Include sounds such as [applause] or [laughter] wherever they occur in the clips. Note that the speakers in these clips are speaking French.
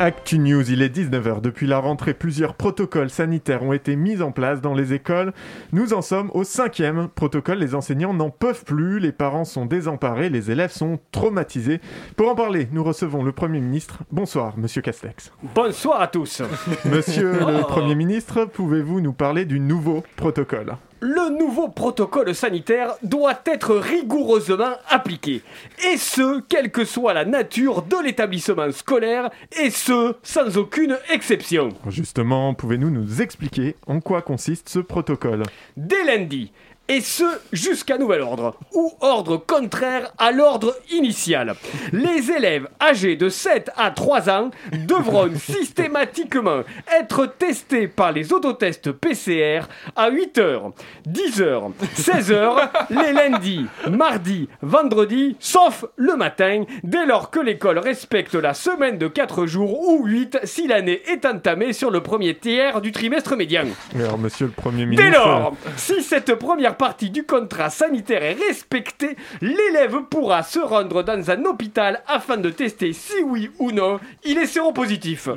Actu News, il est 19h. Depuis la rentrée, plusieurs protocoles sanitaires ont été mis en place dans les écoles. Nous en sommes au cinquième protocole. Les enseignants n'en peuvent plus, les parents sont désemparés, les élèves sont traumatisés. Pour en parler, nous recevons le Premier ministre. Bonsoir, Monsieur Castex. Bonsoir à tous. Monsieur [laughs] le Premier ministre, pouvez-vous nous parler du nouveau protocole? Le nouveau protocole sanitaire doit être rigoureusement appliqué. Et ce, quelle que soit la nature de l'établissement scolaire, et ce, sans aucune exception. Justement, pouvez-vous nous expliquer en quoi consiste ce protocole? Dès lundi, et ce jusqu'à nouvel ordre, ou ordre contraire à l'ordre initial. Les élèves âgés de 7 à 3 ans devront [laughs] systématiquement être testés par les autotests PCR à 8h, 10h, 16h, les lundis, mardis, vendredis, sauf le matin, dès lors que l'école respecte la semaine de 4 jours ou 8 si l'année est entamée sur le premier tiers du trimestre médian. Alors, monsieur le Premier ministre... Dès lors, si cette première partie du contrat sanitaire est respectée, l'élève pourra se rendre dans un hôpital afin de tester si oui ou non il est séropositif.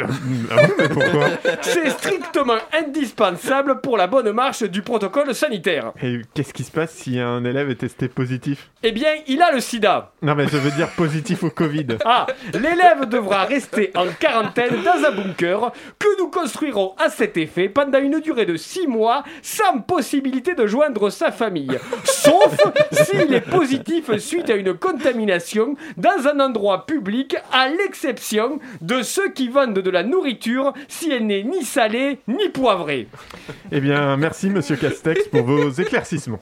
Ah mais pourquoi? C'est strictement indispensable pour la bonne marche du protocole sanitaire. Et qu'est-ce qui se passe si un élève est testé positif? Eh bien, il a le sida. Non mais je veux dire positif au Covid. Ah, l'élève devra rester en quarantaine dans un bunker que nous construirons à cet effet pendant une durée de 6 mois sans possibilité de joindre sa famille sauf [laughs] s'il est positif suite à une contamination dans un endroit public, à l'exception de ceux qui vendent de la nourriture si elle n'est ni salée ni poivrée. Eh bien, merci Monsieur Castex pour vos éclaircissements.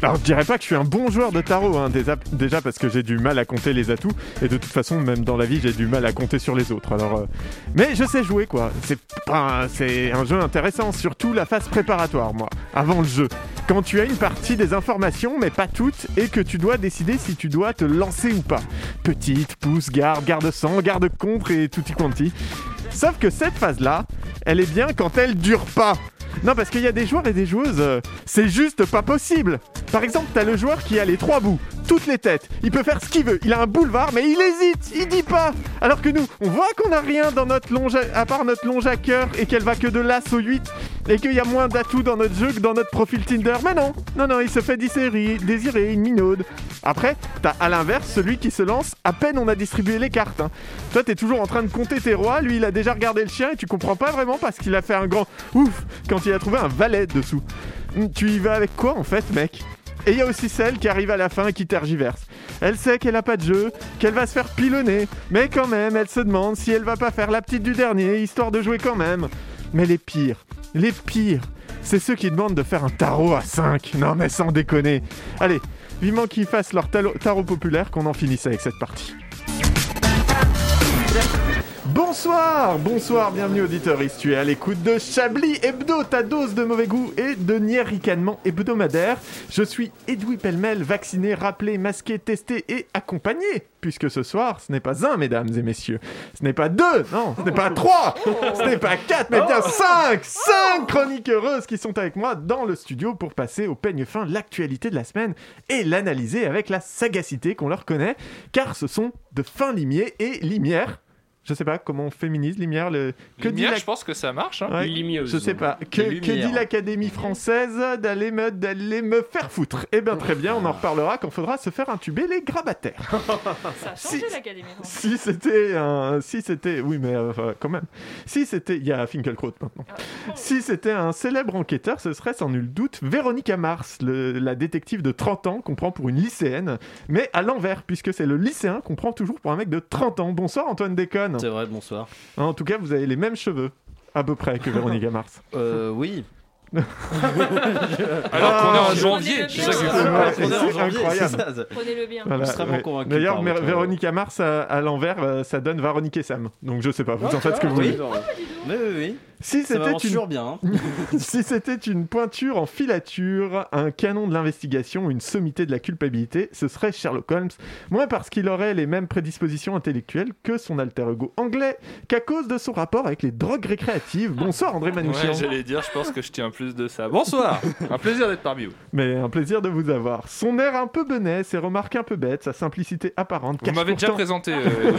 Alors je dirais pas que je suis un bon joueur de tarot, hein, déjà, parce que j'ai du mal à compter les atouts, et de toute façon, même dans la vie, j'ai du mal à compter sur les autres. Alors, euh, Mais je sais jouer, quoi. C'est c'est un jeu intéressant, surtout la phase préparatoire, moi, avant le jeu. Quand tu as une partie des informations, mais pas toutes, et que tu dois décider si tu dois te lancer ou pas. Petite, pouce, garde, garde sang, garde contre et tutti quanti. Sauf que cette phase-là, elle est bien quand elle dure pas. Non, parce qu'il y a des joueurs et des joueuses, euh, c'est juste pas possible. Par exemple, t'as le joueur qui a les trois bouts, toutes les têtes. Il peut faire ce qu'il veut. Il a un boulevard, mais il hésite, il dit pas. Alors que nous, on voit qu'on a rien dans notre longe, à, part notre longe à cœur et qu'elle va que de l'as au 8 et qu'il y a moins d'atouts dans notre jeu que dans notre profil Tinder. Mais non, non, non, il se fait désirer, désirer une minaude. Après, t'as à l'inverse celui qui se lance à peine on a distribué les cartes. hein. Toi, t'es toujours en train de compter tes rois. Lui, il a déjà regardé le chien et tu comprends pas vraiment parce qu'il a fait un grand ouf quand il a trouvé un valet dessous. Tu y vas avec quoi en fait, mec? Et il y a aussi celle qui arrive à la fin et qui tergiverse. Elle sait qu'elle a pas de jeu, qu'elle va se faire pilonner, mais quand même, elle se demande si elle va pas faire la petite du dernier, histoire de jouer quand même. Mais les pires, les pires, c'est ceux qui demandent de faire un tarot à 5. Non mais sans déconner. Allez, vivement qu'ils fassent leur tarot populaire, qu'on en finisse avec cette partie. Bonsoir, bonsoir, bienvenue auditeuriste, tu es à l'écoute de Chablis Hebdo, ta dose de mauvais goût et de ricanement hebdomadaire. Je suis Edoui Pellemel, vacciné, rappelé, masqué, testé et accompagné, puisque ce soir, ce n'est pas un, mesdames et messieurs, ce n'est pas deux, non, ce n'est pas trois, ce n'est pas quatre, mais bien cinq, cinq chroniques heureuses qui sont avec moi dans le studio pour passer au peigne fin l'actualité de la semaine et l'analyser avec la sagacité qu'on leur connaît, car ce sont de fins limiers et limières. Je sais pas comment on féminise Limière. Le... Que Lumière, dit la- je pense que ça marche. Hein. Ouais. Je sais pas. Que, dit l'Académie française d'aller me, d'aller me faire foutre? Eh bien, très bien, on en reparlera quand faudra se faire intuber les grabataires. [laughs] Ça a changé Si- l'Académie. si c'était un. Si c'était. Oui, mais euh, quand même. Si c'était. Il y a Finkelkraut maintenant. Si c'était un célèbre enquêteur, ce serait sans nul doute Véronica Mars, le- la détective de 30 ans qu'on prend pour une lycéenne, mais à l'envers, puisque c'est le lycéen qu'on prend toujours pour un mec de 30 ans. Bonsoir Antoine Déconne. C'est vrai, bonsoir. En tout cas, vous avez les mêmes cheveux, à peu près, que Véronica Mars. [laughs] Euh, oui. [laughs] Alors qu'on est en Ah, janvier. Prenez-le C'est bien. ça qui est Ouais, fou. ouais, On est en janvier, incroyable. c'est ça. Prenez-le bien. Voilà, ouais. D'ailleurs, Mé- votre- Véronica Mars à, à l'envers, euh, ça donne Véronique et Sam. Donc je sais pas, vous en faites ce que vous voulez. Oui, oui, oui. Si Ça c'était m'avance une toujours bien. hein. [laughs] si c'était une pointure en filature, un canon de l'investigation, une sommité de la culpabilité, ce serait Sherlock Holmes. Moins parce qu'il aurait les mêmes prédispositions intellectuelles que son alter ego anglais, qu'à cause de son rapport avec les drogues récréatives. Bonsoir André Manouchian. Ouais, j'allais dire, je pense que je tiens plus de ça. Bonsoir [laughs] Un plaisir d'être parmi vous. Mais un plaisir de vous avoir. Son air un peu benet, ses remarques un peu bêtes, sa simplicité apparente Vous cache m'avez déjà pourtant- présenté. euh,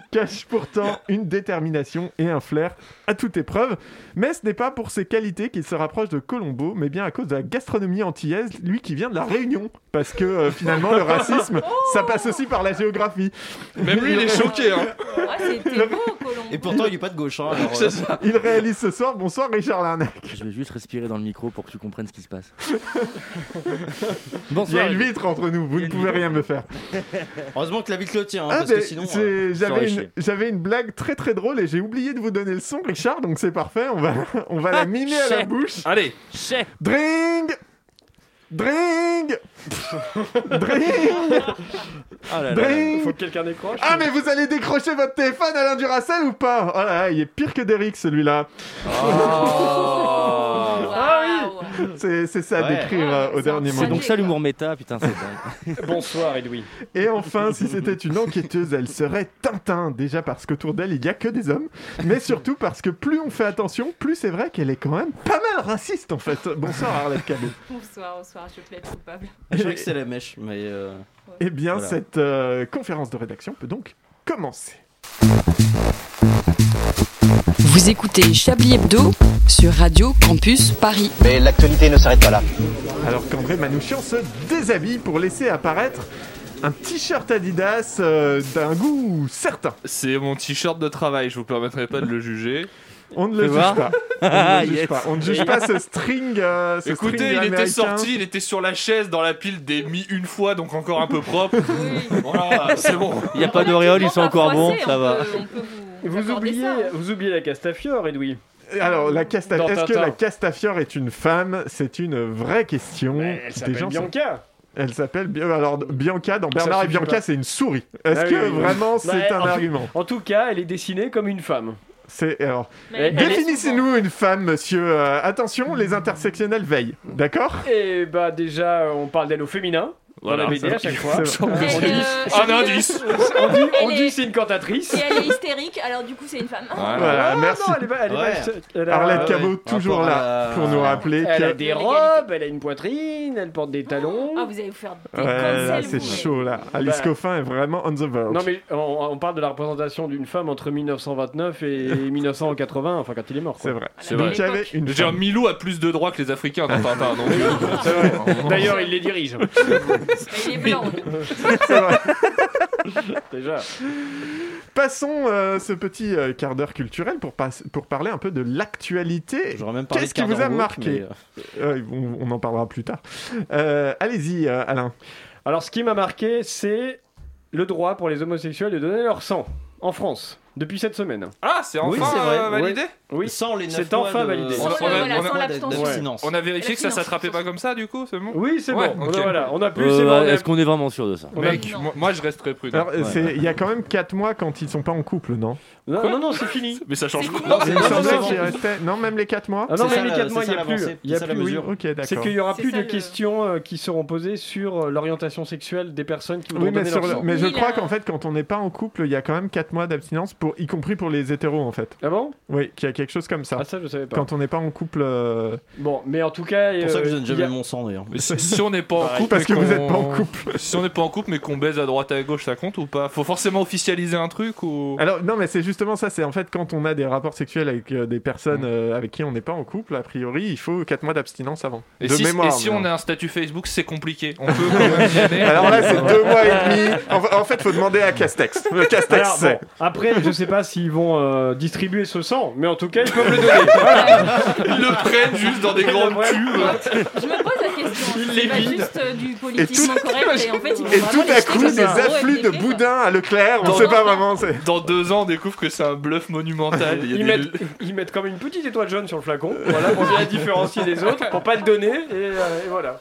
[laughs] cache pourtant une détermination et un flair à toute épreuve. Mais ce n'est pas pour ses qualités qu'il se rapproche de Colombo, mais bien à cause de la gastronomie antillaise, lui qui vient de la Réunion. Parce que euh, finalement, le racisme, [laughs] ça passe aussi par la géographie. Même lui, il est choqué. Hein. Ah, c'était beau, Colombo. Et pourtant, il est pas de gauche. Hein, alors, euh, ça. Il réalise ce soir. Bonsoir Richard Larnac. Je vais juste respirer dans le micro pour que tu comprennes ce qui se passe. Il y a une vitre entre nous, vous ne pouvez rien me faire. Heureusement que la vitre le tient, hein, Ah, parce que sinon. euh, J'avais une, blague très très drôle et j'ai oublié de vous donner le son, Richard, donc c'est parfait. On va, [laughs] on va la mimer à la bouche. Allez, Dring Dring [laughs] Dring Ah là là là. Dring Faut que quelqu'un décroche. Ah mais vous allez décrocher votre téléphone Alain Duracell ou pas? Oh là là, il est pire que Derrick celui-là. Waouh. C'est c'est ça à Ouais. décrire euh, au c'est dernier moment. C'est donc ça l'humour méta, putain, c'est dingue. [laughs] Bonsoir, Edoui. Et enfin, si c'était une enquêteuse, elle serait Tintin. Déjà parce qu'autour d'elle, il n'y a que des hommes. Mais surtout parce que plus on fait attention, plus c'est vrai qu'elle est quand même pas mal raciste en fait. Bonsoir Arlette Cabot. Bonsoir, bonsoir, je plaide coupable. Je croyais que c'était la mèche, mais. euh, Eh bien, Voilà. cette euh, conférence de rédaction peut donc commencer. Vous écoutez Chablis Hebdo sur Radio Campus Paris. Mais l'actualité ne s'arrête pas là. Alors qu'André Manouchian se déshabille pour laisser apparaître un t-shirt Adidas euh, d'un goût certain. c'est mon t-shirt de travail, je vous permettrai pas de le juger. On ne le juge pas. [laughs] On ne Ah, le juge yes. pas. On ne juge pas ce string. euh, ce Écoutez, string il était sorti, il était sur la chaise dans la pile des mis une fois, donc encore un peu propre. Oui. Voilà, c'est bon. Il n'y a pas d'auréole, ils sont encore bons, ça va. On peut vous, oubliez, ça. vous oubliez la Castafiore, Edoui. Alors, la Casta- est-ce que la Castafiore est une femme? C'est une vraie question. Elle s'appelle Bianca. Elle s'appelle alors Bianca dans Bernard et Bianca, c'est une souris. Est-ce Ah que oui, oui, oui. vraiment c'est un en- argument? En tout cas, elle est dessinée comme une femme. C'est alors définissez-nous une femme, monsieur. Euh, attention, les intersectionnels veillent. D'accord? Et bah déjà, euh, on parle d'elle au féminin. Voilà. dans la BD à chaque fois. On dit- euh, Un indice. [laughs] On dit, on dit est- c'est une cantatrice. Et elle est hystérique, alors du coup c'est une femme. Voilà. Voilà, Ah, merci. non, elle est pas- elle est Ouais. pas- elle a- Arlette Cabot ouais. toujours là pour nous rappeler Elle a des robes, elle a une poitrine, elle porte des talons. Ah, vous allez vous faire des Ouais, c'est chaud là. Alice Bah. Coffin est vraiment on the verge. Non mais on, on parle de la représentation d'une femme entre 1929 et [laughs] 1980, enfin quand il est mort. C'est vrai. C'est Donc vrai. il y avait une femme. Milou a plus de droits que les Africains Tintin. [laughs] D'ailleurs, il les dirige. Il est blanc. [laughs] C'est vrai. Déjà. Passons euh, ce petit euh, quart d'heure culturel pour, pas- pour parler un peu de l'actualité. J'aurais même parlé Qu'est-ce qui vous a marqué mais, euh, Euh, on, on en parlera plus tard. Euh, Allez-y, euh, Alain. Alors ce qui m'a marqué, c'est le droit pour les homosexuels de donner leur sang en France depuis cette semaine. Ah, c'est enfin Oui, c'est vrai. euh, validé Oui. Sans les C'est enfin de- validé. On a- Sans on a- le- voilà, on a- sans on a- l'abstention. d'abstinence. On a vérifié que ça s'attrapait pas comme ça, du coup, c'est bon Oui, c'est Ouais, bon. Voilà, on a plus. Euh, bon, Est-ce qu'on est vraiment sûr de ça Mec, moi, moi, je resterai prudent. Alors, euh, c'est- il y a quand même 4 mois quand ils sont pas en couple, non Non, non, non, c'est fini. Mais ça change quoi fini. Il me non, même les 4 mois Ah non, ça, les la- 4 c'est mois, il n'y a plus. Il y a c'est plus, C'est qu'il y aura plus de questions euh, qui seront posées sur euh, l'orientation sexuelle des personnes qui mais, donner leur mais je crois qu'en fait, quand on n'est pas en couple, il y a quand même 4 mois d'abstinence, pour... y compris pour les hétéros, en fait. Ah bon? Oui, qu'il y a quelque chose comme ça. Ah ça, je savais pas. Quand on n'est pas en couple. euh, Bon, mais en tout cas, C'est pour ça que je euh, donne y a- jamais mon sang d'ailleurs. Mais si, si on n'est pas en couple. Parce que vous n'êtes pas en couple. Si on n'est pas en couple, mais qu'on baise à droite et à gauche, ça compte ou pas? Faut forcément officialiser un truc ou? Alors, non, mais c'est justement ça. C'est en fait quand on a des rapports sexuels avec euh, des personnes euh, avec qui on n'est pas en couple, a priori, il faut 4 mois d'abstinence avant. Et de si, mémoire. et si on a un statut Facebook, c'est compliqué. On peut. [laughs] Alors là, c'est 2 mois et demi. En, en fait, faut demander à Castex. Le Castex, Alors, c'est. bon, après, je sais pas s'ils vont euh, distribuer ce sang, mais en tout cas, ils peuvent le donner. [laughs] Voilà. Ils le prennent juste dans des grandes tubes. Je me pose la question. Il C'est les pas vide. juste euh, du politiquement correct [laughs] et en fait, ils vont Et vraiment tout à coup, des ça. afflux de boudin à Leclerc, on Dans- sait pas vraiment. c'est- Dans deux ans, on découvre que c'est un bluff monumental. Il y a Ils des- mettent, ils mettent comme une petite étoile jaune sur le flacon, voilà, pour bien la différencier des autres, pour pas le donner, et, euh, et voilà.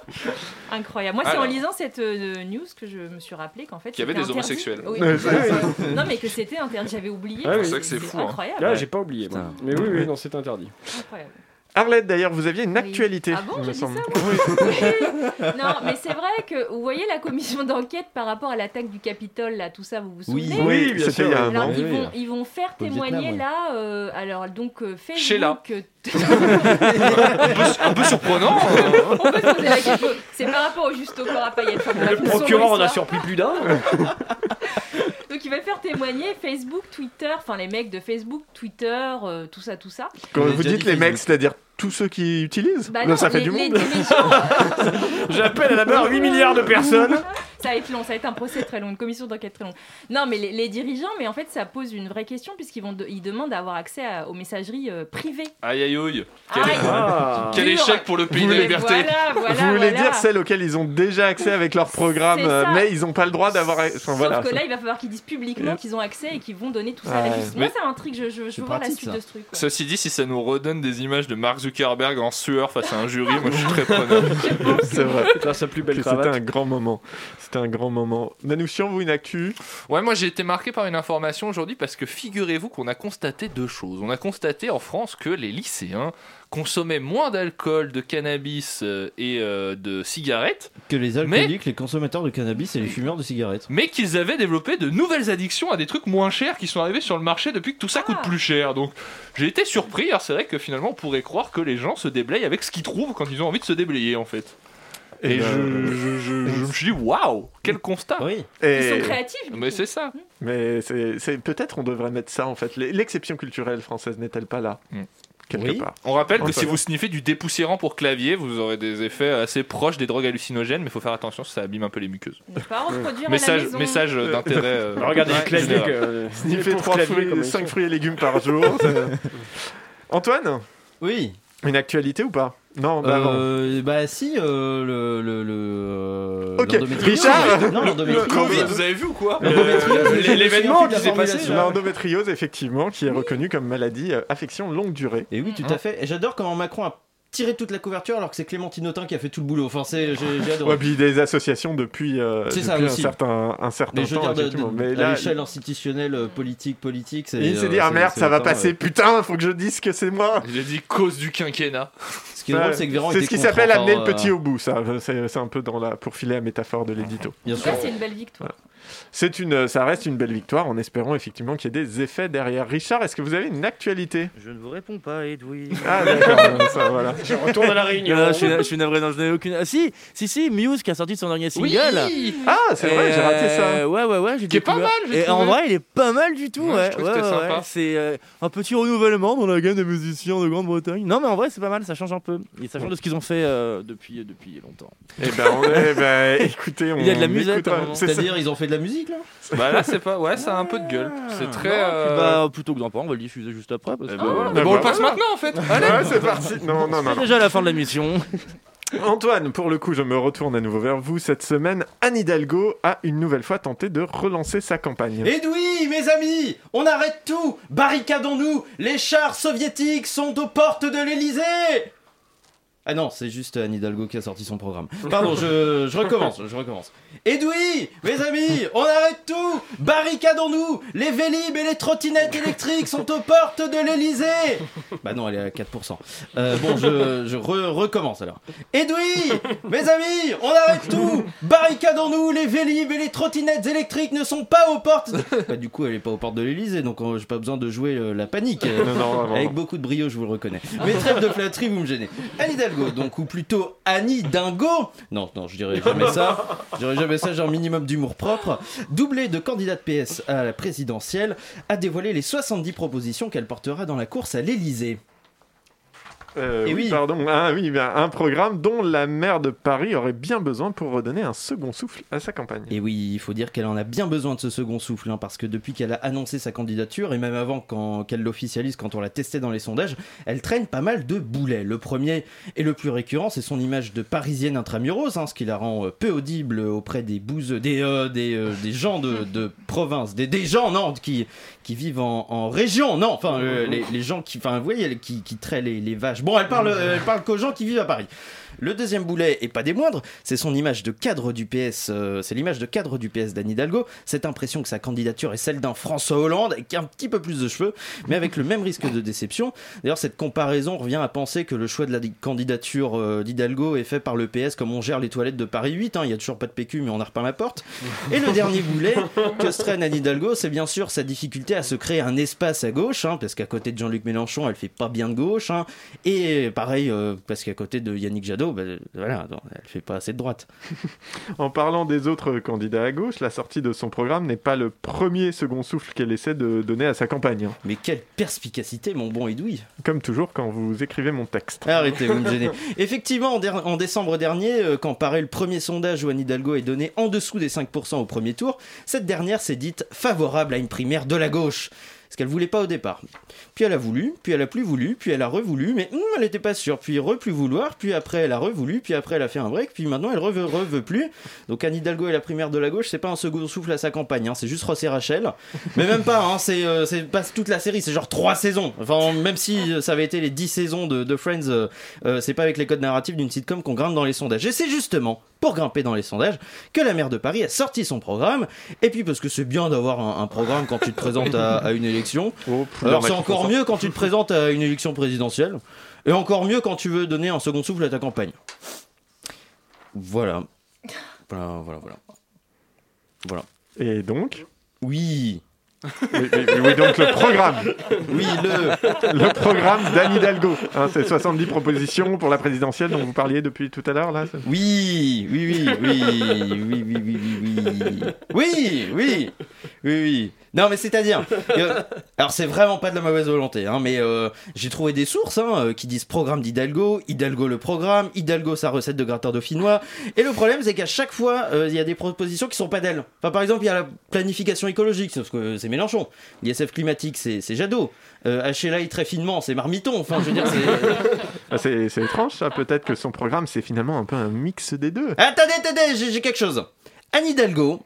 Incroyable. Moi, c'est Alors. en lisant cette euh, news que je me suis rappelé qu'en fait. Qu'il y avait c'était des interdit. homosexuels. Oui. Ouais, c'est ça. non, mais que c'était interdit. J'avais oublié. Ah oui. C'est ça que c'est fou, hein. Incroyable. Là, j'ai pas oublié, moi. Mais oui, oui, non, c'est interdit. Incroyable. Arlette, d'ailleurs, vous aviez une actualité. Ah bon, il me j'ai dit semble. ça, [laughs] Non, mais c'est vrai que vous voyez la commission d'enquête par rapport à l'attaque du Capitole, là, tout ça, vous vous Oui, souvenez oui, bien C'était sûr. il y a un Alors, an. ils, Oui, vont, oui. ils vont faire Au témoigner Vietnam, ouais. là, euh, alors donc euh, Facebook. Sheila. [laughs] euh, [laughs] un peu surprenant. On peut se poser la question. C'est par rapport au juste au corps à paillettes. Le procureur en a surpris plus d'un. Ils veulent faire témoigner Facebook, Twitter, enfin les mecs de Facebook, Twitter, euh, tout ça, tout ça. Quand On vous dites dit les mecs, c'est-à-dire tous ceux qui utilisent Bah Non, non, Ça fait les- du monde. [laughs] J'appelle à la barre 8 milliards de personnes. ça va être long, ça va être un procès très long, une commission d'enquête très longue. Non, mais les, les dirigeants, mais en fait, ça pose une vraie question puisqu'ils vont de- ils demandent à avoir accès à- aux messageries euh, privées. Aïe aïe aïe. Quel. Ah. quel Dur. échec pour le pays Vous de la liberté. Voilà, voilà, vous voulez voilà. dire celles auxquelles ils ont déjà accès avec leur programme, euh, mais ils n'ont pas le droit d'avoir. Enfin, Sauf voilà. que là, il va falloir qu'ils disent publiquement qu'ils ont accès et qu'ils vont donner tout ça à la justice. Mais- Moi, ça m'intrigue, je, je, veux voir la suite ça. de ce truc. quoi. Ceci dit, si ça nous redonne des images de Mark Zuckerberg en sueur face à un jury, moi je suis très preneur. [laughs] C'est vrai. Là, sa plus belle C'était un grand moment. C'était un grand moment. Manouchian, vous, une actu? Ouais, moi j'ai été marqué par une information aujourd'hui parce que figurez-vous qu'on a constaté deux choses. On a constaté en France que les lycéens consommaient moins d'alcool, de cannabis euh, et euh, de cigarettes, Que les alcooliques, les consommateurs de cannabis et les fumeurs de cigarettes. mais qu'ils avaient développé de nouvelles addictions à des trucs moins chers qui sont arrivés sur le marché depuis que tout ça coûte plus cher. Donc j'ai été surpris. Alors c'est vrai que finalement on pourrait croire que les gens se déblayent avec ce qu'ils trouvent quand ils ont envie de se déblayer en fait. Et, Eh ben, je, je- je- je me suis dit waouh, quel constat. Oui. Ils sont Et- créatifs. du Mais c'est ça. Mais c'est c'est- peut-être on devrait mettre ça en fait. L'exception culturelle française n'est-elle pas là? Mm. Quelque Oui. part. On rappelle que si vous sniffez du dépoussiérant pour clavier, vous aurez des effets assez proches des drogues hallucinogènes, mais il faut faire attention, ça abîme un peu les muqueuses. Ne pas reproduire à la Message, maison. message d'intérêt. euh, Regardez le [laughs] clavier. fait pauvres 3 claviers, fruits, comme ils 5 sont. fruits et légumes par jour. [laughs] Antoine, Oui. une actualité ou pas? Non, bah non. Euh, bah si, euh, le... le, le euh, Ok, l'endométriose. Richard Non, Le l'endométriose. Covid, vous avez vu ou quoi me l'événement qui s'est passé. L'endométriose, effectivement, qui est reconnue comme maladie euh, affection longue durée. Et oui, tout à fait. Et j'adore comment Macron a tiré toute la couverture alors que c'est Clémentine Autain qui a fait tout le boulot. Enfin, c'est, j'ai, j'ai adoré. Ouais, puis des associations depuis, euh, C'est depuis ça un aussi. certain, un certain Mais je veux temps, dire, de, de- Mais à là, l'échelle institutionnelle, euh, politique, politique, c'est. il s'est euh, dit, ah merde, c'est ça va passer, putain, faut que je dise que c'est moi. J'ai dit cause du quinquennat. Ce qui est drôle, c'est que Véran C'est ce qui s'appelle amener le euh, petit au bout, ça. C'est c'est un peu dans la, pour filer la métaphore de l'édito. Bien En sûr. c'est une belle victoire. C'est une, ça reste une belle victoire en espérant effectivement qu'il y ait des effets derrière. Richard, est-ce que vous avez une actualité? Je ne vous réponds pas, Edoui. Ah d'accord, [laughs] ça voilà. Je retourne à la réunion. Ah, je, suis, je suis navré, non, je n'ai aucune. Ah, si, si, si, Muse qui a sorti son dernier single. Ah, c'est vrai, j'ai raté ça. euh, Ouais, ouais, ouais. j'ai Qui est pas mal, j'ai Et en vrai, il est pas mal du tout. Ouais, Ouais, je trouve ouais. C'est euh, un petit renouvellement dans la gamme des musiciens de Grande-Bretagne. Non, mais en vrai, c'est pas mal, ça change un peu. Et ça change de ce qu'ils ont fait euh, depuis, depuis longtemps. Eh ben, on- eh ben, [laughs] écoutez, on Il y a de la c'est ça. C'est-à-dire, ils ont fait de la musique là Bah là, c'est pas. Ouais, ça a un peu de gueule. C'est très. Euh, bah, plutôt que d'en parler, on va le diffuser juste après. Parce eh que. Ah, bon, on bah le passe maintenant en fait. Allez. Ouais, c'est parti. Non, non, non. C'est déjà la fin de la mission. [laughs] Antoine, pour le coup, je me retourne à nouveau vers vous. Cette semaine, Anne Hidalgo a une nouvelle fois tenté de relancer sa campagne. Edoui, mes amis, on arrête tout Barricadons-nous Les chars soviétiques sont aux portes de l'Elysée Ah non, c'est juste Anne Hidalgo qui a sorti son programme. Pardon, je, je recommence, je recommence. Edoui, mes amis, on arrête tout Barricadons-nous Les Vélib et les trottinettes électriques sont aux portes de l'Elysée Bah non, elle est à 4%. Euh, bon, je, je re- recommence alors. Edoui, mes amis, on arrête tout Barricadons-nous Les Vélib et les trottinettes électriques ne sont pas aux portes de... Bah du coup, elle est pas aux portes de l'Elysée, donc euh, j'ai pas besoin de jouer euh, la panique. Non, non, vraiment. Avec beaucoup de brio, je vous le reconnais. Mais trêve de flatterie, vous me gênez. Anne Hidalgo, donc, ou plutôt Annie Dingo. Non, non, je dirais jamais ça. Je dirais jamais ça, j'ai un minimum d'humour propre. Doublée de candidate PS à la présidentielle, a dévoilé les 70 propositions qu'elle portera dans la course à l'Elysée. Euh, Eh oui, oui. pardon. Ah, oui, un programme dont la maire de Paris aurait bien besoin pour redonner un second souffle à sa campagne. Et oui, il faut dire qu'elle en a bien besoin de ce second souffle, hein, parce que depuis qu'elle a annoncé sa candidature, et même avant qu'elle l'officialise, quand on l'a testé dans les sondages, elle traîne pas mal de boulets. Le premier et le plus récurrent, c'est son image de parisienne intramuros, hein, ce qui la rend euh, peu audible auprès des bouseux, des, euh, des, euh, des gens de, de province, des, des gens, non, qui, qui vivent en, en région, non, enfin, les, les gens qui, enfin, vous voyez, qui, qui traient les, les vaches. Bon, elle parle, euh, elle parle qu'aux gens qui vivent à Paris. Le deuxième boulet, et pas des moindres, c'est son image de cadre du PS, euh, c'est l'image de cadre du PS d'Anne Hidalgo. Cette impression que sa candidature est celle d'un François Hollande, avec un petit peu plus de cheveux, mais avec le même risque de déception. D'ailleurs, cette comparaison revient à penser que le choix de la di- candidature euh, d'Hidalgo est fait par le PS comme on gère les toilettes de Paris 8. hein. Il y a toujours pas de PQ, mais on a repeint la porte. Et le dernier boulet que se Anne Hidalgo, c'est bien sûr sa difficulté à se créer un espace à gauche, hein, parce qu'à côté de Jean-Luc Mélenchon, elle fait pas bien de gauche. hein. Et pareil, euh, parce qu'à côté de Yannick Jadot, voilà, non, elle fait pas assez de droite. [laughs] En parlant des autres candidats à gauche, la sortie de son programme n'est pas le premier second souffle qu'elle essaie de donner à sa campagne. hein. Mais quelle perspicacité, mon bon Edoui Comme toujours quand vous écrivez mon texte. Arrêtez, vous me gênez. [laughs] Effectivement, en décembre dernier, euh, quand paraît le premier sondage où Anne Hidalgo est donnée en dessous des 5% au premier tour, cette dernière s'est dite favorable à une primaire de la gauche. Ce qu'elle voulait pas au départ. Puis elle a voulu, puis elle a plus voulu, puis elle a revoulu, mais hum, elle n'était pas sûre. Puis re plus vouloir, puis après elle a revoulu, puis après elle a fait un break, puis maintenant elle reveut, reveut plus. Donc Anne Hidalgo est la primaire de la gauche, c'est pas un second souffle à sa campagne, hein, c'est juste Ross et Rachel. Mais même pas, hein, c'est euh, pas toute la série, c'est genre trois saisons. Enfin, même si euh, ça avait été les 10 saisons de, Friends, euh, euh, c'est pas avec les codes narratifs d'une sitcom qu'on grimpe dans les sondages. Et c'est justement pour grimper dans les sondages que la maire de Paris a sorti son programme. Et puis parce que c'est bien d'avoir un, un programme quand tu te présentes à, à une élection. Alors c'est encore mieux quand tu te présentes à une élection présidentielle. Et encore mieux quand tu veux donner un second souffle à ta campagne. Voilà. Voilà, voilà, voilà. Voilà. Et donc Oui. Oui, donc le programme. Oui, le. Le programme d'Anne Hidalgo. Hein, c'est 70 propositions pour la présidentielle dont vous parliez depuis tout à l'heure là. Oui, oui, oui, oui, oui, oui, oui, oui, oui. Oui, oui, oui, oui. Non, mais c'est-à-dire. euh, alors, c'est vraiment pas de la mauvaise volonté, hein, mais euh, j'ai trouvé des sources hein, euh, qui disent programme d'Hidalgo, Hidalgo le programme, Hidalgo sa recette de gratin dauphinois. Et le problème, c'est qu'à chaque fois, euh, il y a des propositions qui sont pas d'elle. Enfin, par exemple, il y a la planification écologique, sauf que c'est Mélenchon. L'ISF climatique, c'est Jadot. HLI très finement, c'est Marmiton. Enfin, je veux dire, c'est. [laughs] Ah, C'est c'est étrange ça. Peut-être que son programme c'est finalement un peu un mix des deux. Attendez, attendez, j'ai quelque chose. Anne Hidalgo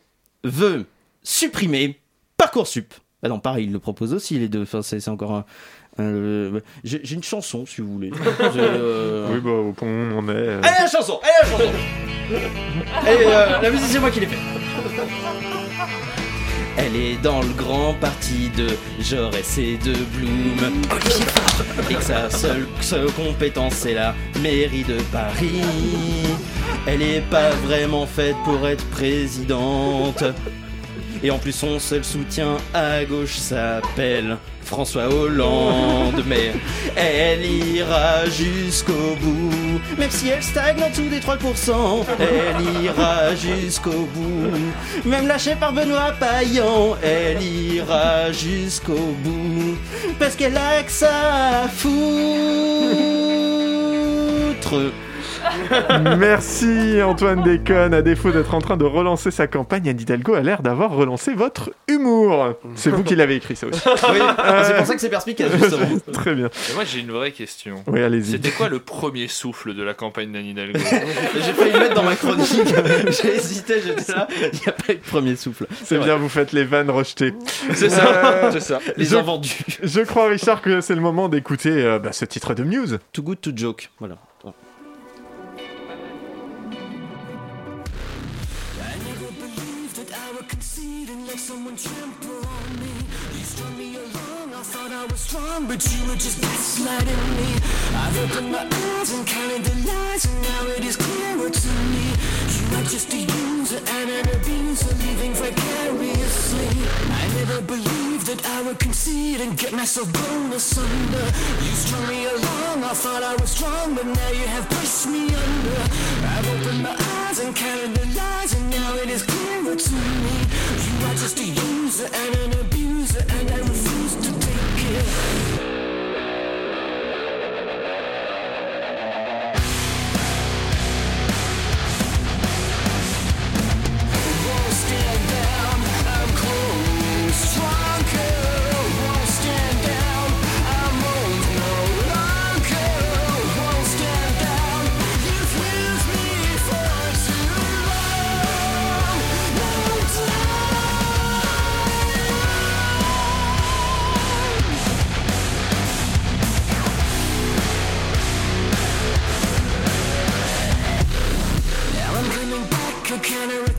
veut supprimer Parcoursup. Ah non, pareil, il le propose aussi, les deux. Enfin, c'est encore un. un- j'ai une chanson, si vous voulez. [laughs] Euh, Oui, bah au point où on en est. euh, Allez, la chanson Allez, la chanson Allez, euh, la musique, c'est moi qui l'ai fait. Elle est dans le grand parti de Jaurès et de Bloom. Et que sa seule, seule compétence, c'est la mairie de Paris. Elle est pas vraiment faite pour être présidente. Et en plus, son seul soutien à gauche s'appelle François Hollande. Mais elle ira jusqu'au bout. Même si elle stagne en dessous des 3%, elle ira jusqu'au bout. Même lâchée par Benoît Payan, elle ira jusqu'au bout. Parce qu'elle a que ça à foutre. [laughs] Merci Antoine Déconne. À défaut d'être en train de relancer sa campagne, Anne Hidalgo a l'air d'avoir relancé votre humour. C'est vous qui l'avez écrit ça aussi. Oui, c'est pour ça que c'est perspicace, justement. [laughs] Très bien. Et moi j'ai une vraie question. Oui, allez-y. C'était quoi le premier souffle de la campagne d'Anne Hidalgo [laughs] J'ai failli le mettre dans ma chronique. J'ai hésité, j'étais là. Il n'y a pas eu de premier souffle. C'est bien, vous faites les vannes rejetées. C'est ça, Euh, c'est ça. Les je- invendus. Je crois, Richard, que c'est le moment d'écouter euh, bah, ce titre de Muse. Too good to joke. Voilà. Strong, but you were just gaslighting me. I've opened my eyes and counted the lies, and now it is clearer to me. You are just a user and an abuser, living vicariously. I never believed that I would concede and get myself blown asunder. You strung me along, I thought I was strong, but now you have pushed me under. I've opened my eyes and counted the lies, and now it is clearer to me. You are just a user and an abuser, and I refuse you.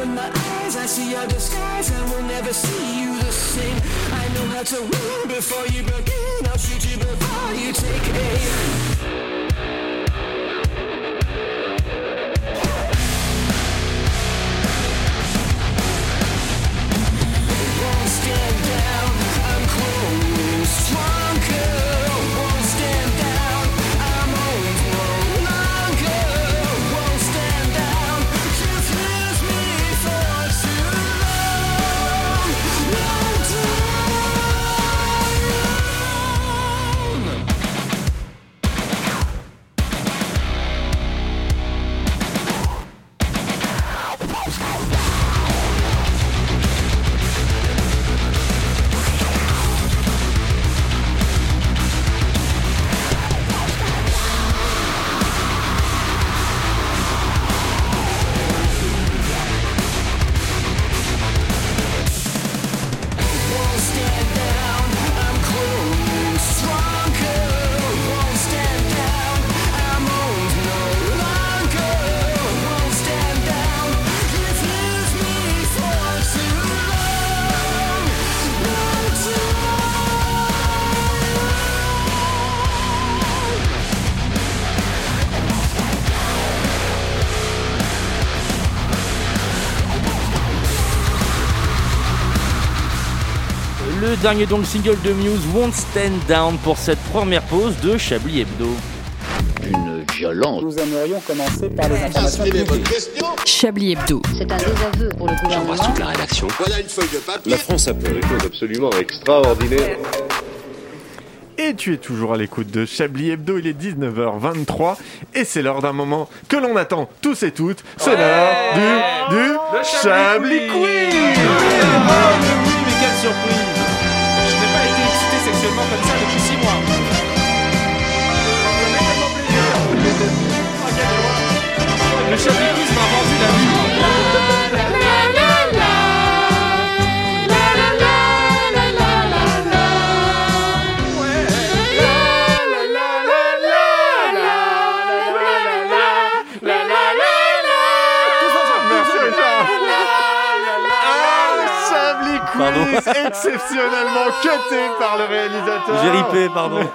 I've my eyes, I see your disguise. I will never see you the same. I know how to win before you begin. I'll shoot you before you take aim. Dernier donc single de Muse, Won't Stand Down pour cette première pause de Chablis Hebdo. Une violence. Nous aimerions commencer par les informations. Chablis Hebdo. C'est un désaveu pour le gouvernement. la rédaction. Voilà une feuille de papier. La France a fait des choses absolument extraordinaires. Et tu es toujours à l'écoute de Chablis Hebdo, il est 19h23 et c'est l'heure d'un moment que l'on attend tous et toutes. C'est l'heure du, du Chablis Chablis Quiz mais oui, mais quelle surprise excité sexuellement comme ça depuis 6 mois. Le Chablis Quiz m'a vendu la vie. Exceptionnellement cuté par le réalisateur J'ai ripé, pardon.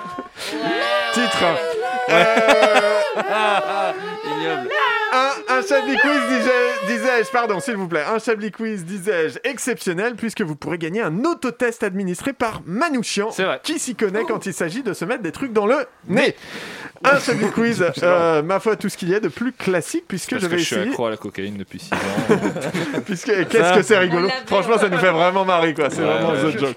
Titre Euh, [laughs] Ignoble. Un, un Chablis Quiz, disais- disais-je, pardon, s'il vous plaît, un Chablis Quiz, disais-je, exceptionnel, puisque vous pourrez gagner un autotest administré par Manouchian, qui s'y connaît quand il s'agit de se mettre des trucs dans le nez. Un Chablis Quiz, [laughs] euh, ma foi, tout ce qu'il y a de plus classique, puisque Parce je que vais je suis essayer... accro à la cocaïne depuis 6 ans. [laughs] Puisque, qu'est-ce que c'est rigolo Franchement, ça nous fait vraiment marrer, quoi. C'est Ouais, vraiment ouais, the je- joke.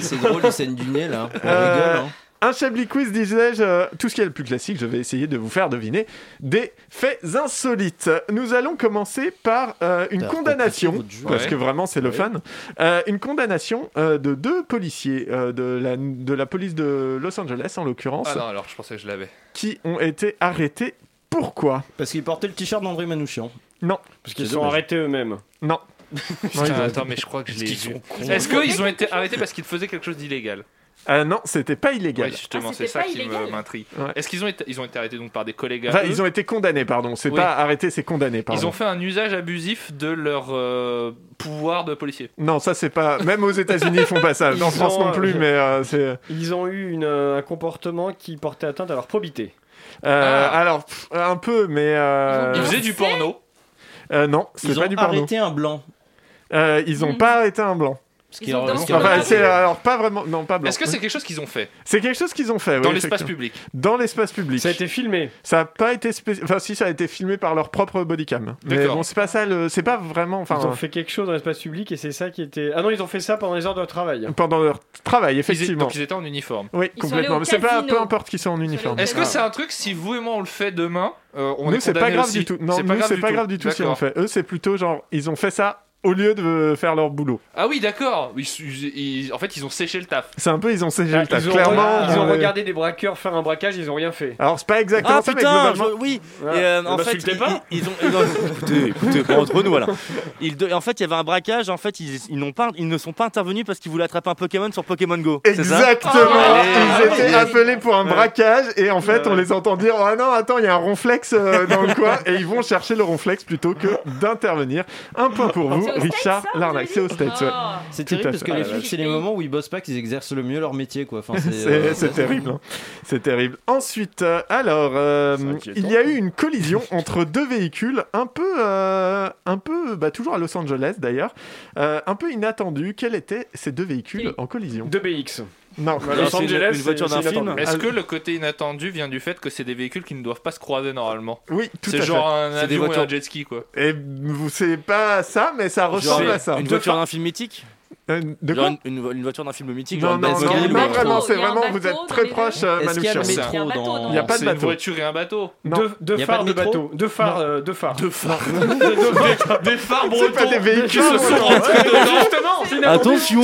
C'est drôle, les scènes du nez là. On Euh, rigole. Hein. Un Chablis Quiz, disais-je, euh, tout ce qui est le plus classique, je vais essayer de vous faire deviner des faits insolites. Nous allons commencer par euh, une condamnation, parce Ouais. que vraiment c'est le Ouais. fun, Euh, une condamnation euh, de deux policiers euh, de, la, de la police de Los Angeles en l'occurrence, Ah non, alors je pensais que je l'avais. qui ont été arrêtés. Pourquoi? Parce qu'il portait le t-shirt d'André Manouchian. Non, Parce qu'ils sont dommage. arrêtés eux-mêmes. non. [laughs] Putain, attends, mais je crois que je l'ai qu'ils. Est-ce qu'ils ont été arrêtés parce qu'ils faisaient quelque chose d'illégal? Euh, non, c'était pas illégal. Oui, justement, Ah, c'est ça qui m'intrigue. Ouais. Est-ce qu'ils ont été, ils ont été arrêtés donc par des collègues à Enfin, eux ils ont été condamnés, pardon. C'est Oui. pas arrêté, c'est condamné, pardon. Ils ont fait un usage abusif de leur euh, pouvoir de policier. Non, ça c'est pas. Même aux États-Unis, ils font pas ça. Ils En France ont, non plus, euh, mais euh, c'est. Ils ont eu une, euh, un comportement qui portait atteinte à leur probité. Euh, Ah. Alors, pff, un peu, mais. euh, Ils faisaient du porno. euh, non, c'est Ils pas ont du porno. arrêté un blanc. Euh, ils ont Mhm. pas arrêté un blanc. Ce qui Ils ont dans Enfin, alors pas vraiment. Non, pas blanc. Est-ce que c'est quelque chose qu'ils ont fait C'est quelque chose qu'ils ont fait. dans oui, l'espace effectivement. public Dans l'espace public. Ça a été filmé. Ça a pas été. spé- Enfin, si, ça a été filmé par leur propre bodycam. Mais bon, c'est pas ça. Le... C'est pas vraiment. Enfin, Ils ont fait quelque chose dans l'espace public et c'est ça qui était. Ah non, ils ont fait ça pendant les heures de travail. pendant leur travail, Ils étaient- effectivement. Donc ils étaient en uniforme. Oui, Ils complètement. Mais c'est pas peu importe qui sont en uniforme. Est-ce que c'est un truc, si vous et moi on le fait demain, euh, on nous, est c'est pas grave aussi du tout. Non, c'est nous, pas grave c'est du pas tout. grave du tout si on fait. Eux, c'est plutôt genre, ils ont fait ça au lieu de faire leur boulot. Ah oui, d'accord. Ils- ils- ils- en fait, ils ont séché le taf. C'est un peu, ils ont séché le taf. Ils ont, Clairement, ils ont on est- regardé des braqueurs faire un braquage, ils ont rien fait. Alors, c'est pas exactement Ah ça, mais putain, globalement. je- oui. Et, euh, Ne en fait, m'insultez ils, pas. ils- ils ont, ils ont- [laughs] écoutez, écoutez, pas entre nous voilà. Ils de- en fait, il y avait un braquage. En fait, ils, ils n'ont pas, ils ne sont pas intervenus parce qu'ils voulaient attraper un Pokémon sur Pokémon Go. c'est ça Exactement, Allez, ils allez. étaient appelés pour un braquage et en fait on les entend dire oh non attends il y a un ronflex euh, dans le coin et ils vont chercher le ronflex plutôt que d'intervenir. Un point pour vous, C'est au Richard Larnac, c'est au States. ouais. C'est terrible parce que les flics, c'est les moments où ils bossent pas qu'ils exercent le mieux leur métier, quoi. Enfin, c'est C'est euh, c'est terrible, hein. c'est terrible. Ensuite, euh, alors, euh, il y a eu une collision [laughs] entre deux véhicules, un peu, euh, un peu, bah, toujours à Los Angeles d'ailleurs, euh, un peu inattendu. Quels étaient ces deux véhicules en collision? 2 BX. Non, Los Angeles, c'est- c'est inattendu. Est-ce que le côté inattendu vient du fait que c'est des véhicules qui ne doivent pas se croiser normalement Oui, tout C'est à genre fait. un C'est des avion et voitures. un jet ski quoi. Et vous, c'est pas ça, mais ça ressemble à ça. Une voiture d'un film mythique de Genre quoi une, une- une voiture d'un film mythique Non, genre non, non, vraiment, c'est a vraiment, vous bateau êtes très proche, euh, a métro Il y a bateau Il n'y a pas de C'est une bateau. voiture et un bateau. Non. Deux, a phares de de métro bateau. Deux phares. euh, deux phares. Deux phares. [laughs] Des- Des phares C'est pas bretons des véhicules. qui se sont rentrés. Justement. Attention,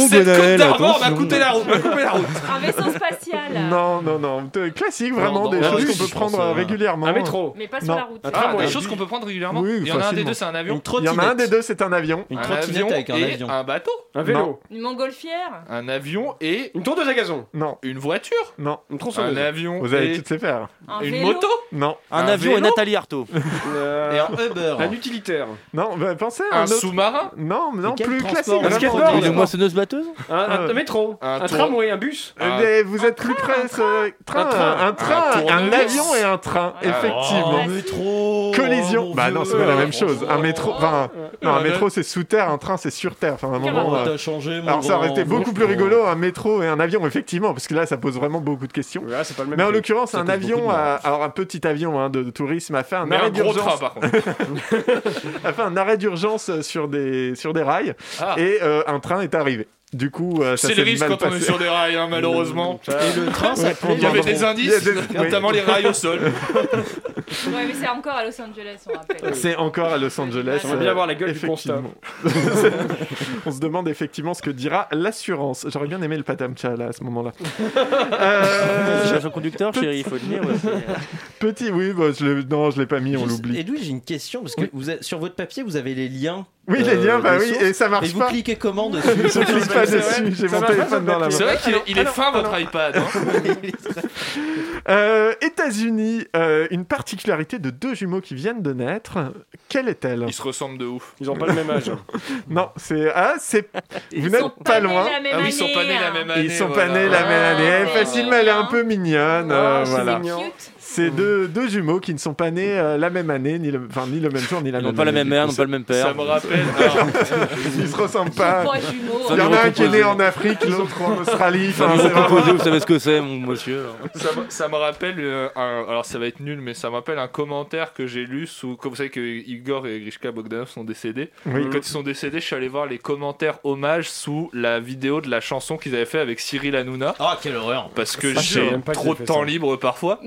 d'Armor m'a attention. coûté la route, m'a coupé la route. Un vaisseau spatial. Non, non, non. Classique, vraiment, des choses qu'on peut prendre euh, euh, régulièrement. Un métro. Mais pas Non. sur la route. Ah, tramway. des choses qu'on peut prendre régulièrement. Il y en a un des deux, c'est un avion. Il y en a un des deux, c'est un avion. Une Un trottinette avec un avion. un bateau. Un vélo. Une montgolfière. Un avion et Une tondeuse à gazon. Non, une voiture. non. Une Un tronçonneuse. avion Vous allez et toutes les faire. Un une vélo. moto. Non, Un Un avion et vélo Nathalie Arthaud. [laughs] Euh, Et un Uber. Un utilitaire. non, bah, pensez à un, Un autre. sous-marin. Non, non, quel plus transport classique. Un skateboard. Une moissonneuse batteuse Un, un- un métro. Un Un, tour- tramway. Un bus. Euh, mais vous êtes plus près, train, Un train. un train, Un un, tournevis. avion et un train, Ah, effectivement. oh. métro. Collision. Bah non, c'est pas la même chose. Un métro, enfin, non, un métro c'est sous terre, un train c'est sur terre. Enfin, à un moment. euh, Mon Alors ça aurait été beaucoup plus rigolo un métro et un avion effectivement parce que là ça pose vraiment beaucoup de questions. Ouais, c'est pas le même. Mais en l'occurrence un avion, a- alors un petit avion hein, de, de tourisme a fait un Mais arrêt un gros train d'urgence, par contre. [laughs] a fait un arrêt d'urgence sur des sur des rails Ah. et euh, un train est arrivé. Du coup, euh, ça C'est le risque quand on est sur des rails, hein, [laughs] malheureusement. Et le train s'appelait. Il y avait des indices, des- notamment oui. les rails au sol. [laughs] Ouais, mais c'est encore à Los Angeles, on rappelle. [laughs] C'est encore à Los Angeles. J'aimerais bien euh, avoir la gueule du constat. On se demande effectivement ce que dira l'assurance. J'aurais bien aimé le patamcha là à ce moment-là. Euh, Cherche un conducteur, chérie, il faut le dire. ouais, c'est- Petit, oui, bah, je non, je l'ai pas mis, on l'oublie. Et Louis, j'ai une question parce que vous sur votre papier, vous avez les liens. Oui, les euh, liens, bah des oui, et ça marche Et vous pas. cliquez comment [laughs] dessus Je clique pas C'est dessus, j'ai ça mon téléphone dans la main. C'est vrai qu'il est, il est alors, fin votre alors. iPad. hein. [laughs] Euh, États-Unis, euh, une particularité de deux jumeaux qui viennent de naître. Quelle est-elle? Ils se ressemblent de ouf. Ils ont pas le même âge. [laughs] Non, c'est ah, c'est vous n'êtes pas loin. Ah oui, ils sont pas année, nés la hein. même année. Ils sont pas nés la même année. Ah, Eh, c'est facile, mais elle est un peu mignonne. Ah, euh, c'est voilà. C'est deux, deux jumeaux qui ne sont pas nés euh, la même année, ni le, enfin, ni le même jour, ni la Ils même n'ont pas la même mère, n'ont pas le même père. Ça me rappelle. [laughs] Ils se ressemblent pas. Il y en a un qui est né en Afrique, l'autre en Australie. Enfin, vous savez ce que c'est, mon monsieur. ça, me- rappelle euh, un, alors ça va être nul mais ça me rappelle un commentaire que j'ai lu sous comme vous savez que Igor et Grishka Bogdanov sont décédés Oui. quand ils sont décédés je suis allé voir les commentaires hommages sous la vidéo de la chanson qu'ils avaient fait avec Cyril Hanouna Ah, quelle horreur parce que j'ai trop de temps ça. libre parfois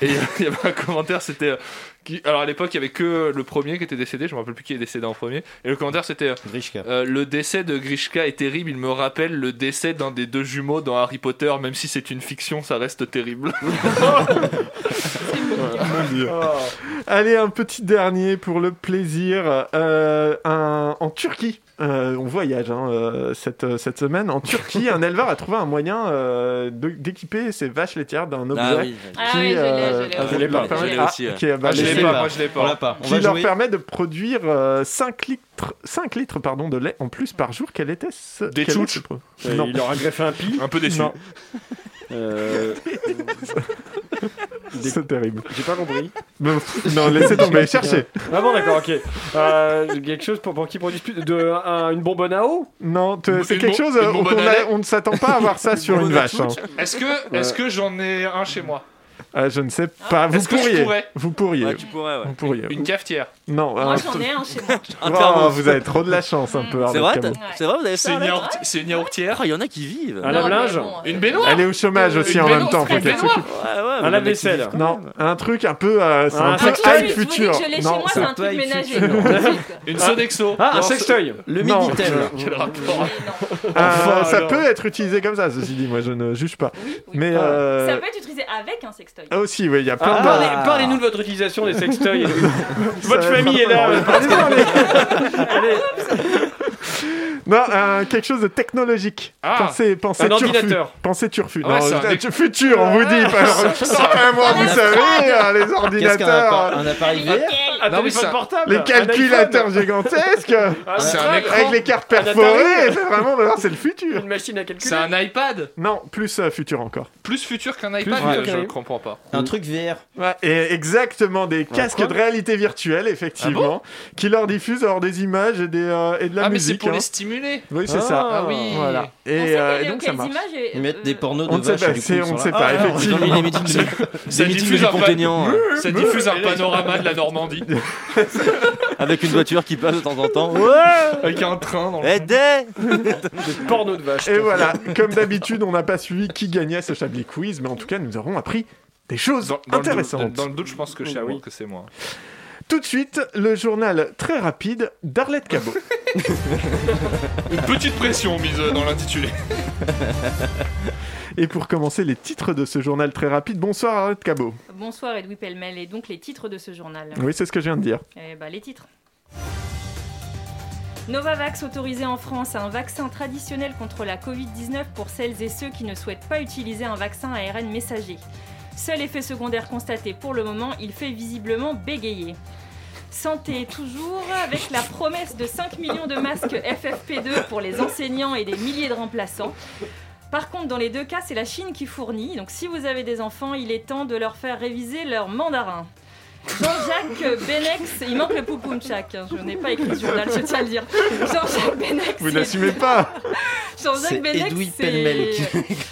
et il y avait un commentaire c'était euh, qui, alors à l'époque il y avait que le premier qui était décédé je me rappelle plus qui est décédé en premier et le commentaire c'était euh, Grishka. euh, le décès de Grishka est terrible, il me rappelle le décès d'un des deux jumeaux dans Harry Potter, même si c'est une fiction, ça reste terrible. [laughs] Allez, un petit dernier pour le plaisir. Euh, un- en Turquie, euh, on voyage hein, euh, cette, cette semaine. En Turquie, un éleveur a trouvé un moyen euh, d'équiper ses vaches laitières d'un objet Ah oui. Ah oui, je l'ai, je l'ai, euh, je l'ai. Ah, je l'ai leur pas. permet- Je l'ai aussi, ouais. qui est- bah, Ah, je je l'ai pas, je l'ai On l'a pas. pas. On qui va leur jouer. permet de produire euh, 5 litres, 5 litres pardon, de lait en plus par jour. Quel était ce Des tchouches. Il leur a greffé un pi. Un peu déçu. Non, Euh, c'est terrible. J'ai pas compris. Bon, non, laissez tomber, cherchez. Ah bon, d'accord, ok. Euh, quelque chose pour, pour qui produisent plus de un- une bonbonne à eau? Non, te- Une c'est bon- quelque chose une euh, bonbonne qu'on à a- lait on ne s'attend pas à voir ça [laughs] sur une vache. hein. Est-ce que, est-ce que j'en ai un chez moi? Euh, je ne sais pas. Vous Est-ce que je pourriez. Vous pourriez. Ouais, tu pourrais, ouais. Vous pourriez. Une cafetière Non. Moi un- j'en ai un chez moi. [laughs] Oh, vous avez trop de la chance un peu. C'est vrai, c'est vrai, vous avez C'est ça c'est une yaourtière Ah, il y en a qui vivent. Un lave-linge Une baignoire Elle est au chômage aussi Une en même temps. Un lave-vaisselle. Non, un truc un peu, euh, c'est un, vous dis future. que je l'ai chez Non, moi, c'est un truc ménager. [laughs] [laughs] Une Sodexo. Ah, un sextoy. Le. Minitel. Quel rapport Euh, Enfin, ça peut être utilisé comme ça, ceci dit, moi je ne juge pas. Mais euh, Ça peut être utilisé avec un sextoy. Ah, aussi, oui, il y a plein Ah, de. parlez- Parlez-nous de votre utilisation des sextoys. [laughs] votre famille est là. Non, euh, quelque chose de technologique. Ah, pensez, pensez un turfu. ordinateur. Pensez turfu. Ah ouais, non, un futur, on vous dit. pas- Non, moi, vous savez, euh, les ordinateurs, un appareil VR Un Non, mais téléphone ça- portable. les calculateurs gigantesques, [laughs] un C'est un iPad, écran. avec les cartes perforées. [laughs] C'est vraiment, c'est le futur. Une machine à calculer. C'est un iPad Non, plus euh, futur encore. Plus futur qu'un iPad futur euh, Je iPad. comprends pas. Un truc VR. Ouais, et exactement des casques de réalité virtuelle, effectivement, qui leur diffusent alors des images et, des, euh, et de la Ah, mais c'est musique. pour hein. les stimuler. Oui, c'est Ah, ça. Ah oui. Voilà. On Et, euh, donc ça marche. et- Ils mettent des pornos On de ne pas, on sont ne sait pas, Ah, effectivement. [laughs] Ça des meetings diffuse un Ça diffuse un panorama de la Normandie [laughs] avec une voiture qui passe de temps en temps. Ouais avec un train dans le Aidez Porno de vache. Et voilà, comme d'habitude, on n'a pas suivi qui gagnait ce Chablis Quiz, mais en tout cas, nous aurons appris des choses Dans, dans le doute, intéressantes. dans le doute, je pense que oui. que c'est moi. Tout de suite, le journal très rapide d'Arlette Cabot. Une petite pression mise dans l'intitulé. [laughs] Et pour commencer, les titres de ce journal très rapide. Bonsoir Arlette Cabot. Bonsoir Edoui Pellemel et donc les titres de ce journal. Oui, c'est ce que je viens de dire. Eh ben, les titres. Novavax autorisé en France, un vaccin traditionnel contre la Covid-19 pour celles et ceux qui ne souhaitent pas utiliser un vaccin ARN messager. Seul effet secondaire constaté pour le moment, il fait visiblement bégayer. Santé toujours, avec la promesse de 5 millions de masques FFP2 pour les enseignants et des milliers de remplaçants. Par contre, dans les deux cas, c'est la Chine qui fournit. Donc, si vous avez des enfants, il est temps de leur faire réviser leur mandarin. Jean-Jacques Benex, il manque le poupoumchak, hein, je n'ai pas écrit ce journal, je tiens à le dire. Jean-Jacques Benex. Vous est- n'assumez pas Jean-Jacques C'est Benex. C'est-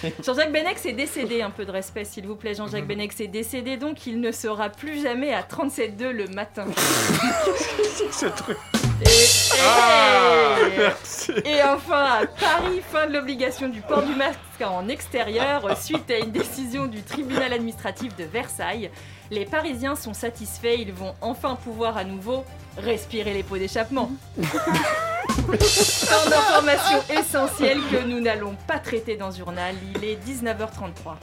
qui [laughs] Jean-Jacques Benex est décédé, un peu de respect s'il vous plaît. Jean-Jacques Benex est décédé, donc il ne sera plus jamais à 37,2 le matin. [laughs] Ce truc. Et, et- Ah, Merci. et enfin, à Paris, fin de l'obligation du port du masque en extérieur [laughs] suite à une décision du tribunal administratif de Versailles. Les Parisiens sont satisfaits, ils vont enfin pouvoir à nouveau respirer les pots d'échappement. [laughs] Tant d'informations essentielles que nous n'allons pas traiter dans ce journal. Il est 19h33.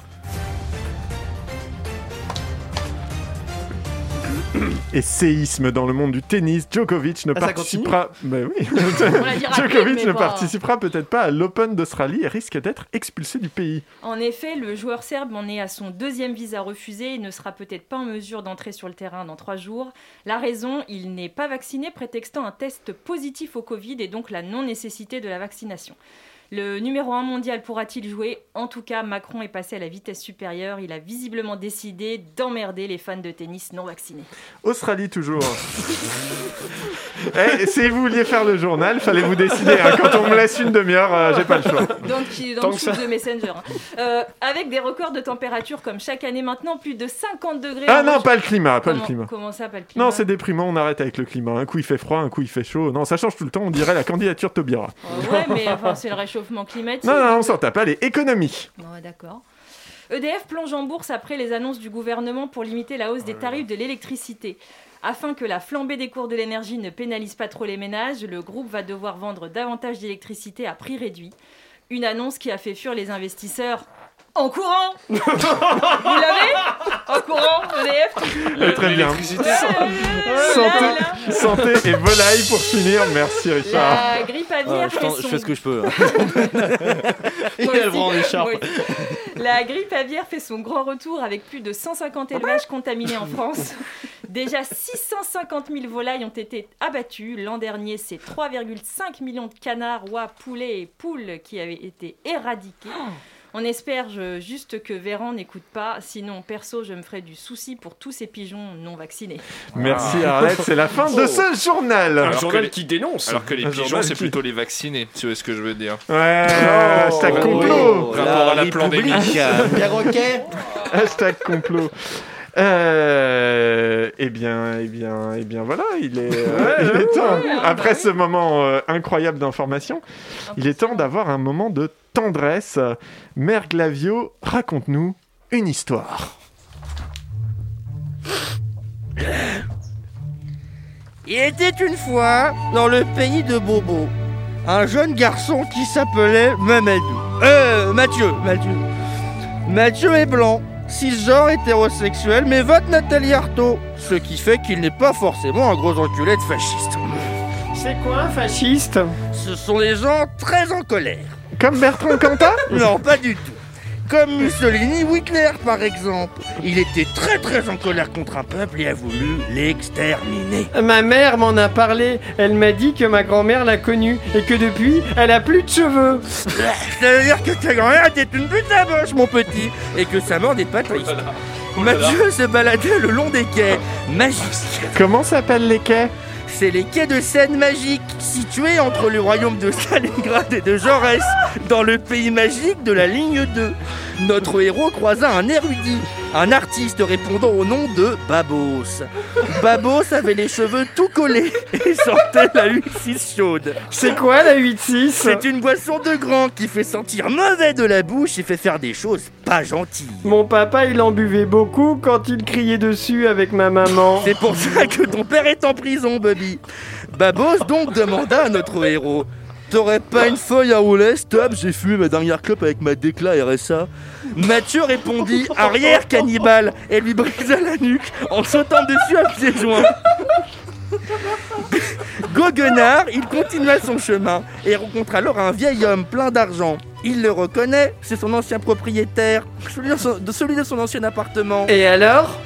[clears throat] Et séisme dans le monde du tennis, Djokovic ne Ah, participera. Bah oui. [laughs] Djokovic mais ne pas- participera peut-être pas à l'Open d'Australie et risque d'être expulsé du pays. En effet, le joueur serbe en est à son deuxième visa refusé et ne sera peut-être pas en mesure d'entrer sur le terrain dans trois jours. La raison, il n'est pas vacciné, prétextant un test positif au Covid et donc la non-nécessité de la vaccination. Le numéro 1 mondial pourra-t-il jouer? En tout cas, Macron est passé à la vitesse supérieure. Il a visiblement décidé d'emmerder les fans de tennis non vaccinés. Australie toujours. [laughs] Eh, si vous vouliez faire le journal, fallait vous décider. hein. Quand on me laisse une demi-heure, euh, j'ai pas le choix. Dans, le- dans Tant le ça. de Messenger. hein. Euh, avec des records de température comme chaque année maintenant, plus de 50 degrés. Ah non, pas le climat, pas le Comment- climat. Comment ça, pas le climat Non, c'est déprimant, on arrête avec le climat. Un coup il fait froid, un coup il fait chaud. Non, ça change tout le temps, on dirait la candidature Taubira. Ouais, mais enfin, c'est le réchauffement climatique. Non, non, on s'en tape. Allez, économie. Ouais, d'accord. EDF plonge en bourse après les annonces du gouvernement pour limiter la hausse des tarifs de l'électricité. Afin que la flambée des cours de l'énergie ne pénalise pas trop les ménages, le groupe va devoir vendre davantage d'électricité à prix réduit. Une annonce qui a fait fuir les investisseurs en courant [laughs] Vous l'avez En courant, EDF Euh, très bien. L'électricité, Santé, santé et volaille pour finir. Merci Richard. La grippe aviaire fait son- fais ce que je peux. hein. [laughs] Moi aussi, moi aussi. La grippe aviaire fait son grand retour avec plus de 150 élevages contaminés en France. [laughs] Déjà 650 000 volailles ont été abattues. L'an dernier, c'est 3,5 millions de canards, oies, poulets et poules qui avaient été éradiqués. On espère je- juste que Véran n'écoute pas, sinon perso je me ferai du souci pour tous ces pigeons non vaccinés. Merci Arlette, c'est la fin de ce journal. Un Alors journal que les- qui dénonce. Alors que les Un pigeons, c'est qui- plutôt les vaccinés, tu vois ce que je veux dire. Ouais, hashtag Oh, complot. oui. Rapport à la pandémie. [laughs] Perroquet Hashtag complot. Euh, eh bien, eh bien, eh bien, voilà, il est, euh, il est temps. Après ce moment euh, incroyable d'information, il est temps d'avoir un moment de tendresse. Mère Glavio, raconte-nous une histoire. Il était une fois, dans le pays de Bobo, un jeune garçon qui s'appelait Mamadou. Euh, Mathieu, Mathieu. Mathieu est blanc, cisgenre hétérosexuel, mais vote Nathalie Arthaud. Ce qui fait qu'il n'est pas forcément un gros enculé de fasciste. C'est quoi un fasciste? Ce sont des gens très en colère. Comme Bertrand Cantat [laughs] Non, pas du tout. Comme Mussolini ou Hitler, par exemple. Il était très très en colère contre un peuple et a voulu l'exterminer. Ma mère m'en a parlé. Elle m'a dit que ma grand-mère l'a connu et que depuis, elle a plus de cheveux. Ça veut dire que ta grand-mère était une putain boche, mon petit, et que sa mort n'est pas triste. Mathieu se baladait le long des quais, magiques. Comment s'appellent les quais? C'est les quais de Seine magiques, situés entre le royaume de Stalingrad et de Jaurès, dans le pays magique de la ligne 2. Notre héros croisa un érudit, un artiste répondant au nom de Babos. Babos avait les cheveux tout collés et sentait la 8-6 chaude. C'est quoi la 8-6 C'est une boisson de grand qui fait sentir mauvais de la bouche et fait faire des choses pas gentilles. Mon papa, il en buvait beaucoup quand il criait dessus avec ma maman. C'est pour ça que ton père est en prison, Bobby. Babos donc demanda à notre héros T'aurais pas une feuille à rouler, stop, j'ai fumé ma dernière clope avec ma décla RSA. Mathieu répondit arrière cannibale et lui brisa la nuque en sautant dessus à pieds joints. Goguenard, il continua son chemin et rencontre alors un vieil homme plein d'argent. Il le reconnaît, c'est son ancien propriétaire, celui de son, celui de son ancien appartement. Et alors?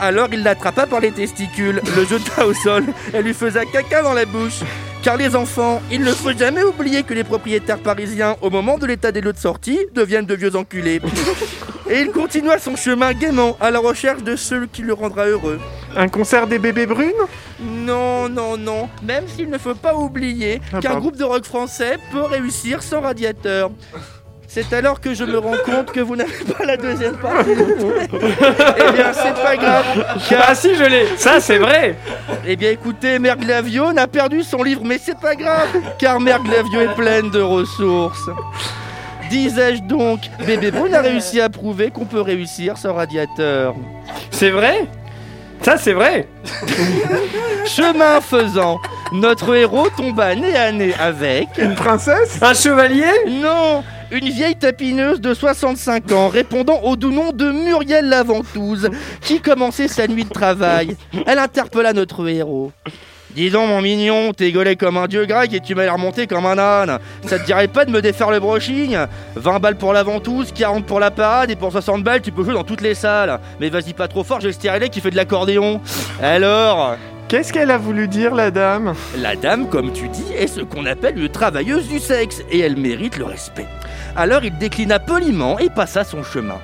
Alors il l'attrapa par les testicules, le jeta au sol et lui faisait caca dans la bouche. Car les enfants, il ne faut jamais oublier que les propriétaires parisiens, au moment de l'état des lots de sortie, deviennent de vieux enculés. [laughs] Et il continua son chemin gaiement à la recherche de ceux qui le rendra heureux. Un concert des bébés brunes? Non, non, non. Même s'il ne faut pas oublier Ah, qu'un groupe de rock français peut réussir sans radiateur. C'est alors que je me rends compte que vous n'avez pas la deuxième partie. eh bien, c'est pas grave. Ah si, je l'ai. Ça, c'est vrai. Eh bien, écoutez, Mère Glavio n'a perdu son livre, mais c'est pas grave, car Mère Glavio est pleine de ressources. Disais-je donc, Bébé Brune a réussi à prouver qu'on peut réussir sans radiateur. C'est vrai? Ça, c'est vrai. Chemin faisant, notre héros tomba nez à nez avec... Une princesse? Un chevalier? Non une vieille tapineuse de 65 ans répondant au doux nom de Muriel Laventouse qui commençait sa nuit de travail. Elle interpella notre héros. Dis donc mon mignon, t'es gaulé comme un dieu grec et tu m'as l'air monté comme un âne. Ça te dirait pas de me défaire le brushing? 20 balles pour la ventouse, 40 pour la parade et pour 60 balles tu peux jouer dans toutes les salles. Mais vas-y pas trop fort, j'ai le stérilet qui fait de l'accordéon. Alors? Qu'est-ce qu'elle a voulu dire, la dame? La dame, comme tu dis, est ce qu'on appelle une travailleuse du sexe, et elle mérite le respect. Alors il déclina poliment et passa son chemin.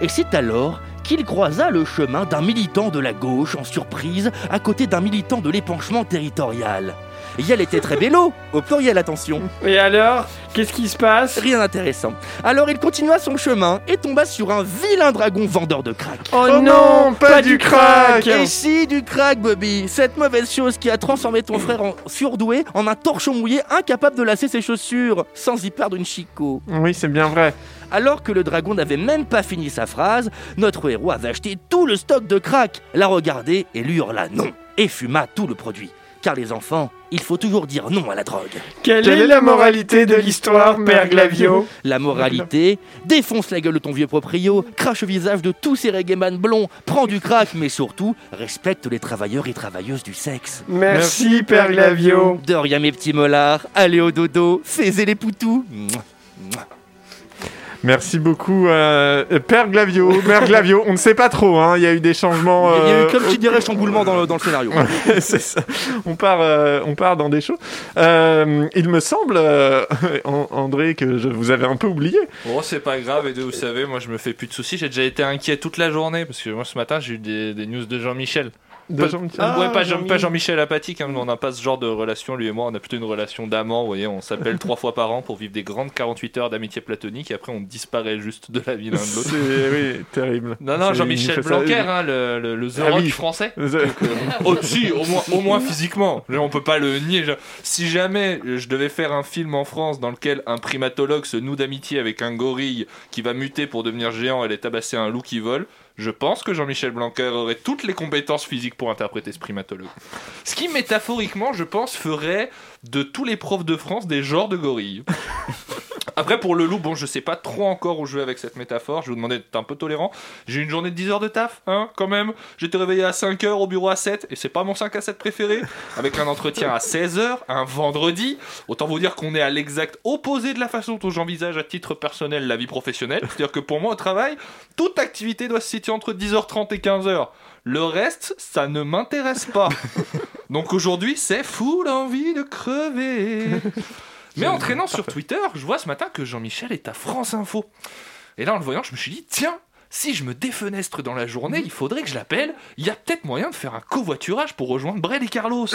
Et c'est alors qu'il croisa le chemin d'un militant de la gauche en surprise à côté d'un militant de l'épanchement territorial. Et elle était très bello, au pluriel attention. Et alors Qu'est-ce qui se passe? Rien d'intéressant. Alors il continua son chemin et tomba sur un vilain dragon vendeur de crack. Oh, non, pas, du crack Et si du crack, Bobby Cette mauvaise chose qui a transformé ton frère en surdoué en un torchon mouillé incapable de lasser ses chaussures sans y perdre une chicot. Oui, c'est bien vrai. Alors que le dragon n'avait même pas fini sa phrase, notre héros avait acheté tout le stock de crack, la regardait et lui hurla non, et fuma tout le produit. Car les enfants, il faut toujours dire non à la drogue. Quelle, est la moralité de l'histoire, Père Glavio La moralité, défonce la gueule de ton vieux proprio, crache au visage de tous ces reggaeman blonds, prends du crack, mais surtout, respecte les travailleurs et travailleuses du sexe. Merci, Père Glavio. De rien, mes petits mollards, allez au dodo, faisez les poutous. Mouah, mouah. Merci beaucoup, euh, Père Glavio, Mère Glavio. On ne sait pas trop, hein. il y a eu des changements. Il y a eu, euh, comme tu dirais, chamboulement dans le, dans le scénario. [laughs] C'est ça. On part, euh, on part dans des shows. Euh, il me semble, euh, [laughs] An- André, que je vous avais un peu oublié. Bon, c'est pas grave, et de, vous savez, moi je me fais plus de soucis. J'ai déjà été inquiet toute la journée parce que moi ce matin j'ai eu des, des news de Jean-Michel. De Pas- Jean-Michel. Ah, ouais, Ah, pas, Jean, Jean-Mi. pas Jean-Michel apathique, hein, on n'a pas ce genre de relation, lui et moi, on a plutôt une relation d'amant, vous voyez, on s'appelle [laughs] trois fois par an pour vivre des grandes 48 heures d'amitié platonique et après on disparaît juste de la vie l'un de l'autre. C'est oui, terrible. Non, non, Jean-Michel Blanquer, hein, le, le, le The Ah Rock oui. français. [laughs] The- Donc, euh, oh, au moins, au moins physiquement. On peut pas le nier. Si jamais je devais faire un film en France dans lequel un primatologue se noue d'amitié avec un gorille qui va muter pour devenir géant et aller tabasser un loup qui vole, Je pense que Jean-Michel Blanquer aurait toutes les compétences physiques pour interpréter ce primatologue. Ce qui, métaphoriquement, je pense, ferait de tous les profs de France des genres de gorilles. Après, pour le loup, bon, je sais pas trop encore où jouer avec cette métaphore. Je vais vous demander d'être un peu tolérant. J'ai une journée de 10 heures de taf, hein, quand même. J'étais réveillé à 5 heures, au bureau à 7, et c'est pas mon 5 à 7 préféré. Avec un entretien à 16 heures, un vendredi. Autant vous dire qu'on est à l'exact opposé de la façon dont j'envisage à titre personnel la vie professionnelle. C'est-à-dire que pour moi, au travail, toute activité doit se situer entre 10h30 et 15h. Le reste, ça ne m'intéresse pas. [laughs] Donc aujourd'hui, c'est full envie de crever. Mais en traînant sur Twitter, je vois ce matin que Jean-Michel est à France Info. Et là, en le voyant, je me suis dit, tiens, si je me défenestre dans la journée, il faudrait que je l'appelle. Il y a peut-être moyen de faire un covoiturage pour rejoindre Brel et Carlos.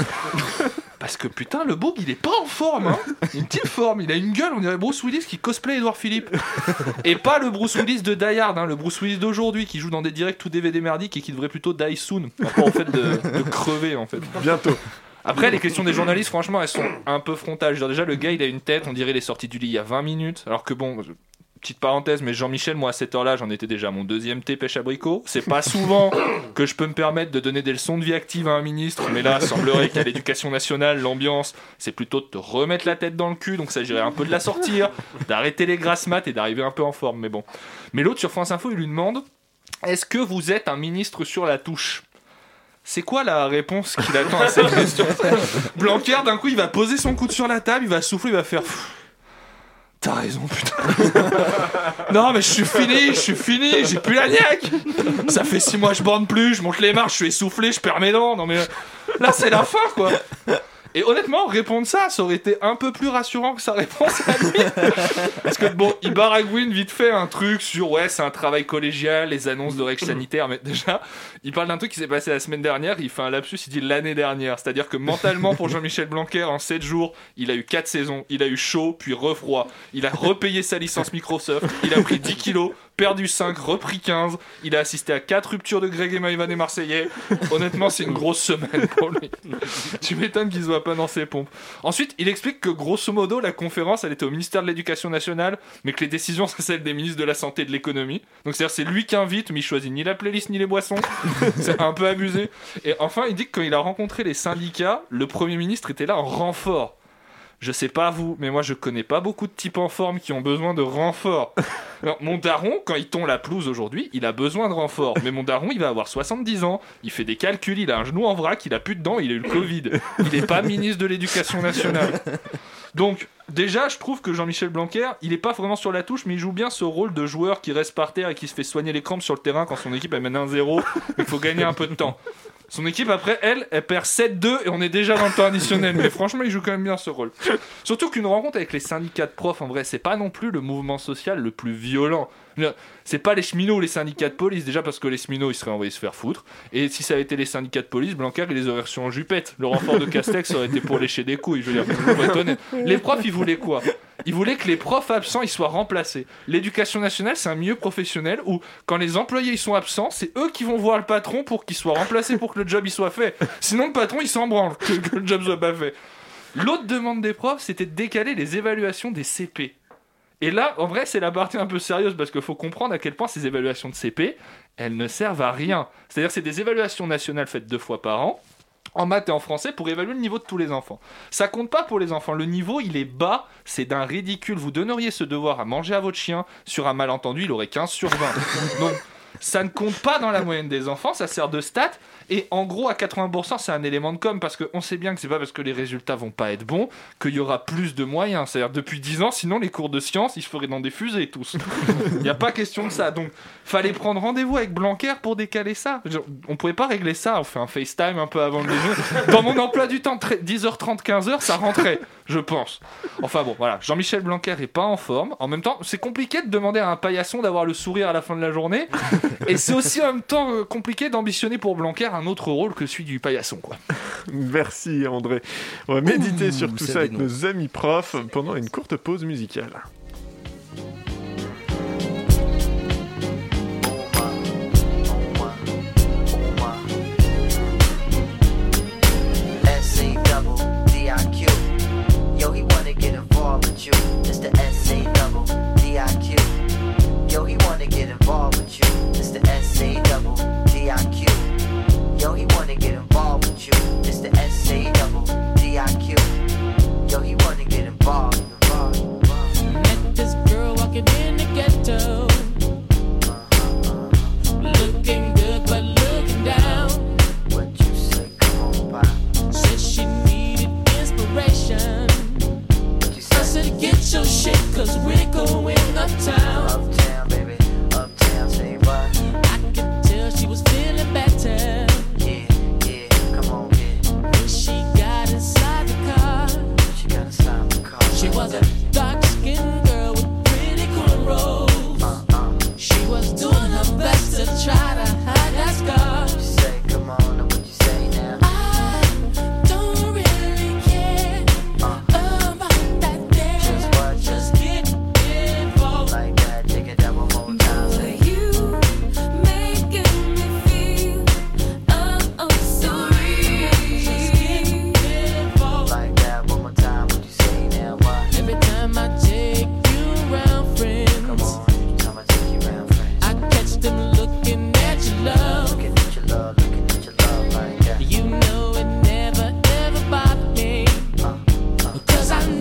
[laughs] Parce que putain, le boug, il est pas en forme. Hein. Une petite forme. Il a une gueule, on dirait Bruce Willis qui cosplay Edouard Philippe. [laughs] Et pas le Bruce Willis de Die Hard, hein, le Bruce Willis d'aujourd'hui qui joue dans des directs tout DVD merdiques et qui devrait plutôt die soon. Pas en fait de, de crever en fait. Bientôt. Après, les questions des journalistes, franchement, elles sont un peu frontales. Déjà, le gars, il a une tête, on dirait il est sorti du lit il y a 20 minutes. Alors que bon, petite parenthèse, mais Jean-Michel, moi, à cette heure-là, j'en étais déjà à mon deuxième thé pêche abricot. C'est pas souvent [coughs] que je peux me permettre de donner des leçons de vie active à un ministre, mais là, semblerait qu'à l'éducation nationale, l'ambiance, c'est plutôt de te remettre la tête dans le cul, donc ça s'agirait un peu de la sortir, d'arrêter les grasses maths et d'arriver un peu en forme, mais bon. Mais l'autre sur France Info, il lui demande Est-ce que vous êtes un ministre sur la touche? C'est quoi la réponse qu'il attend à cette [laughs] question? Blanquer, d'un coup, il va poser son coude sur la table, il va souffler, il va faire. T'as raison, putain. [laughs] non, mais je suis fini, je suis fini, j'ai plus la niaque. Ça fait six mois je bande plus, je monte les marches, je suis essoufflé, je perds mes dents. Non, mais là, c'est la fin, quoi. Et honnêtement, répondre ça, ça aurait été un peu plus rassurant que sa réponse à lui. [laughs] Parce que bon, il baragouine vite fait un truc sur ouais, c'est un travail collégial, les annonces de règles sanitaires. Mais déjà, il parle d'un truc qui s'est passé la semaine dernière. Il fait un lapsus, il dit l'année dernière. C'est-à-dire que mentalement, pour Jean-Michel Blanquer, en 7 jours, il a eu 4 saisons. Il a eu chaud, puis refroid. Il a repayé sa licence Microsoft. Il a pris 10 kilos, perdu 5, repris 15. Il a assisté à 4 ruptures de Greg et Maïvan et Marseillais. Honnêtement, c'est une grosse semaine pour lui. tu m'étonnes qu'il se voit pas dans ses pompes. Ensuite, il explique que grosso modo, la conférence, elle était au ministère de l'Éducation nationale, mais que les décisions, c'est celles des ministres de la Santé et de l'Économie. Donc, c'est-à-dire, c'est lui qui invite, mais il choisit ni la playlist ni les boissons. [laughs] c'est un peu abusé. Et enfin, il dit que quand il a rencontré les syndicats, le Premier ministre était là en renfort. Je sais pas vous, mais moi je connais pas beaucoup de types en forme qui ont besoin de renfort. [laughs] Alors, mon daron, quand il tond la pelouse aujourd'hui, il a besoin de renfort. Mais mon daron, il va avoir 70 ans, il fait des calculs, il a un genou en vrac, il a plus de dents, il a eu le Covid. Il est pas ministre de l'Éducation nationale. Donc, déjà, je trouve que Jean-Michel Blanquer, il est pas vraiment sur la touche, mais il joue bien ce rôle de joueur qui reste par terre et qui se fait soigner les crampes sur le terrain quand son équipe elle mène 1-0. Il faut gagner un peu de temps. Son équipe, après, elle, elle perd 7-2 et on est déjà dans le temps additionnel. Mais franchement, il joue quand même bien ce rôle. Surtout qu'une rencontre avec les syndicats de profs, en vrai, c'est pas non plus le mouvement social le plus violent. C'est pas les cheminots ou les syndicats de police, déjà parce que les cheminots ils seraient envoyés se faire foutre. Et si ça avait été les syndicats de police, Blanquer il les aurait reçus en jupette. Le renfort de Castex aurait été pour lécher des couilles, je veux dire. Les profs ils voulaient quoi? Ils voulaient que les profs absents ils soient remplacés. L'éducation nationale c'est un milieu professionnel où quand les employés ils sont absents, c'est eux qui vont voir le patron pour qu'il soit remplacé pour que le job il soit fait. Sinon le patron il s'en branle que, le job soit pas fait. L'autre demande des profs c'était de décaler les évaluations des CP. Et là, en vrai, c'est la partie un peu sérieuse parce qu'il faut comprendre à quel point ces évaluations de CP, elles ne servent à rien. C'est-à-dire c'est des évaluations nationales faites deux fois par an en maths et en français pour évaluer le niveau de tous les enfants. Ça compte pas pour les enfants. Le niveau, il est bas, c'est d'un ridicule. Vous donneriez ce devoir à manger à votre chien, sur un malentendu, il aurait 15 sur 20. [laughs] Donc, ça ne compte pas dans la moyenne des enfants, ça sert de stat. Et en gros, à 80%, c'est un élément de com parce qu'on sait bien que c'est pas parce que les résultats vont pas être bons qu'il y aura plus de moyens. C'est-à-dire, depuis 10 ans, sinon les cours de sciences, ils se feraient dans des fusées tous. [laughs] Il n'y a pas question de ça. Donc, fallait prendre rendez-vous avec Blanquer pour décaler ça. On pouvait pas régler ça. On fait un FaceTime un peu avant le déjeuner. Dans mon emploi du temps, 10h30, 15h, ça rentrait, je pense. Enfin bon, voilà. Jean-Michel Blanquer est pas en forme. En même temps, c'est compliqué de demander à un paillasson d'avoir le sourire à la fin de la journée. [laughs] Et c'est aussi en même temps euh, compliqué d'ambitionner pour Blanquer un autre rôle que celui du paillasson, quoi. [laughs] Merci André. On va méditer Ouh, sur tout ça avec nos amis profs pendant une courte pause musicale.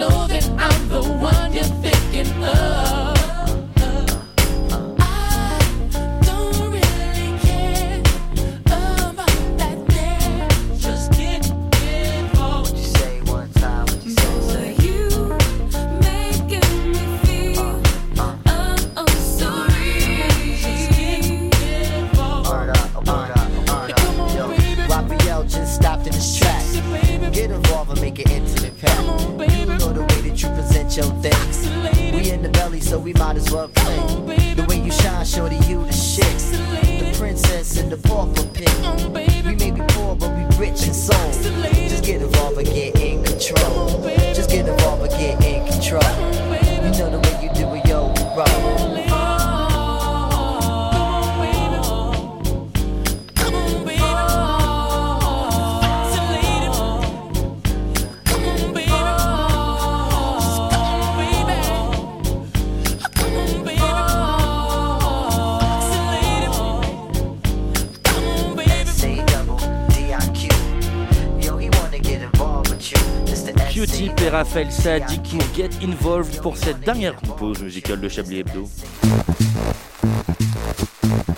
know that I'm Raphaël Sadik pour Get Involved pour cette dernière pause musicale de Chablis Hebdo.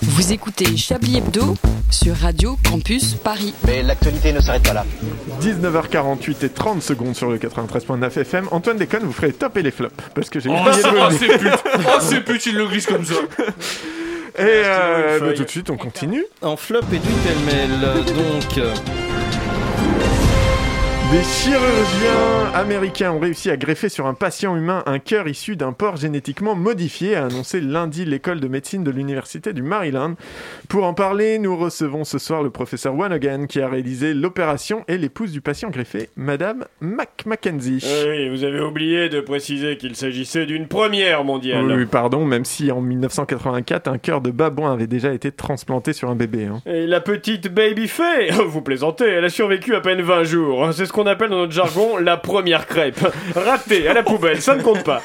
Vous écoutez Chablis Hebdo sur Radio Campus Paris. Mais l'actualité ne s'arrête pas là. 19h48 et 30 secondes sur le 93.9 FM. Antoine déconne, vous ferez les tops et les flops. Parce que j'ai Oh, oublié c'est de oh, le c'est pute Oh, c'est pute, il le glisse comme ça Et euh, bah, tout de suite, on continue. En flop et du pêle-mêle, donc. Euh, Des chirurgiens américains ont réussi à greffer sur un patient humain un cœur issu d'un porc génétiquement modifié, a annoncé lundi l'école de médecine de l'université du Maryland. Pour en parler, nous recevons ce soir le professeur Wanogan qui a réalisé l'opération et l'épouse du patient greffé, Madame Mac Mackenzie. Oui, vous avez oublié de préciser qu'il s'agissait d'une première mondiale. Oui, pardon, même si en 1984, un cœur de babouin avait déjà été transplanté sur un bébé. hein. Et la petite Baby Fay, [laughs] vous plaisantez, elle a survécu à peine 20 jours. C'est ce qu'on appelle dans notre jargon la première crêpe. Raté, à la poubelle, ça ne compte pas.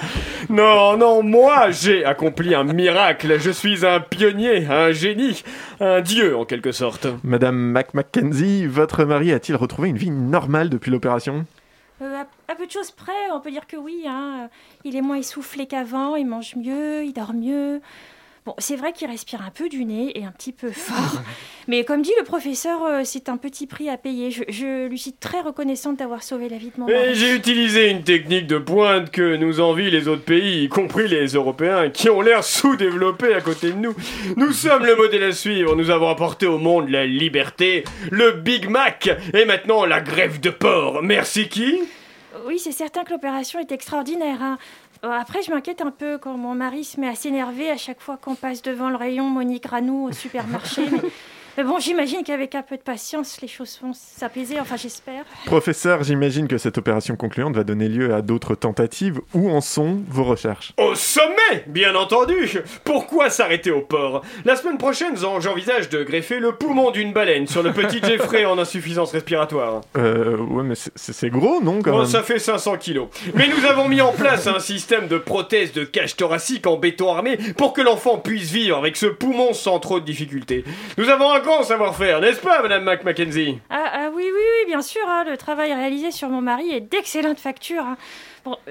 Non, non, moi j'ai accompli un miracle. Je suis un pionnier, un génie, un dieu en quelque sorte. Madame Mac Mackenzie, votre mari a-t-il retrouvé une vie normale depuis l'opération? Euh, à, à peu de choses près, on peut dire que oui. Hein. Il est moins essoufflé qu'avant, il mange mieux, il dort mieux. Bon, c'est vrai qu'il respire un peu du nez et un petit peu fort. [laughs] Mais comme dit le professeur, euh, c'est un petit prix à payer. Je, je lui suis très reconnaissante d'avoir sauvé la vie de mon Et mari. j'ai utilisé une technique de pointe que nous envient les autres pays, y compris les Européens, qui ont l'air sous-développés à côté de nous. Nous sommes le modèle à suivre, nous avons apporté au monde la liberté, le Big Mac, et maintenant la grève de porc. Merci qui Oui, c'est certain que l'opération est extraordinaire. hein. Euh, Après, je m'inquiète un peu quand mon mari se met à s'énerver à chaque fois qu'on passe devant le rayon Monique Ranou au supermarché. [laughs] mais, mais bon, j'imagine qu'avec un peu de patience, les choses vont s'apaiser. Enfin, j'espère. Professeur, j'imagine que cette opération concluante va donner lieu à d'autres tentatives. Où en sont vos recherches? Au sommet, bien entendu Pourquoi s'arrêter au porc La semaine prochaine, j'en- j'envisage de greffer le poumon d'une baleine sur le petit [laughs] Jeffrey en insuffisance respiratoire. Euh, ouais, mais c'est- gros, non, quand Bon, même? ça fait 500 kilos. Mais nous avons mis en place un système de prothèse de cage thoracique en béton armé pour que l'enfant puisse vivre avec ce poumon sans trop de difficultés. Nous avons un savoir-faire, n'est-ce pas, Madame Mac Mackenzie Ah, ah oui, oui, oui, bien sûr. hein, le travail réalisé sur mon mari est d'excellente facture. hein.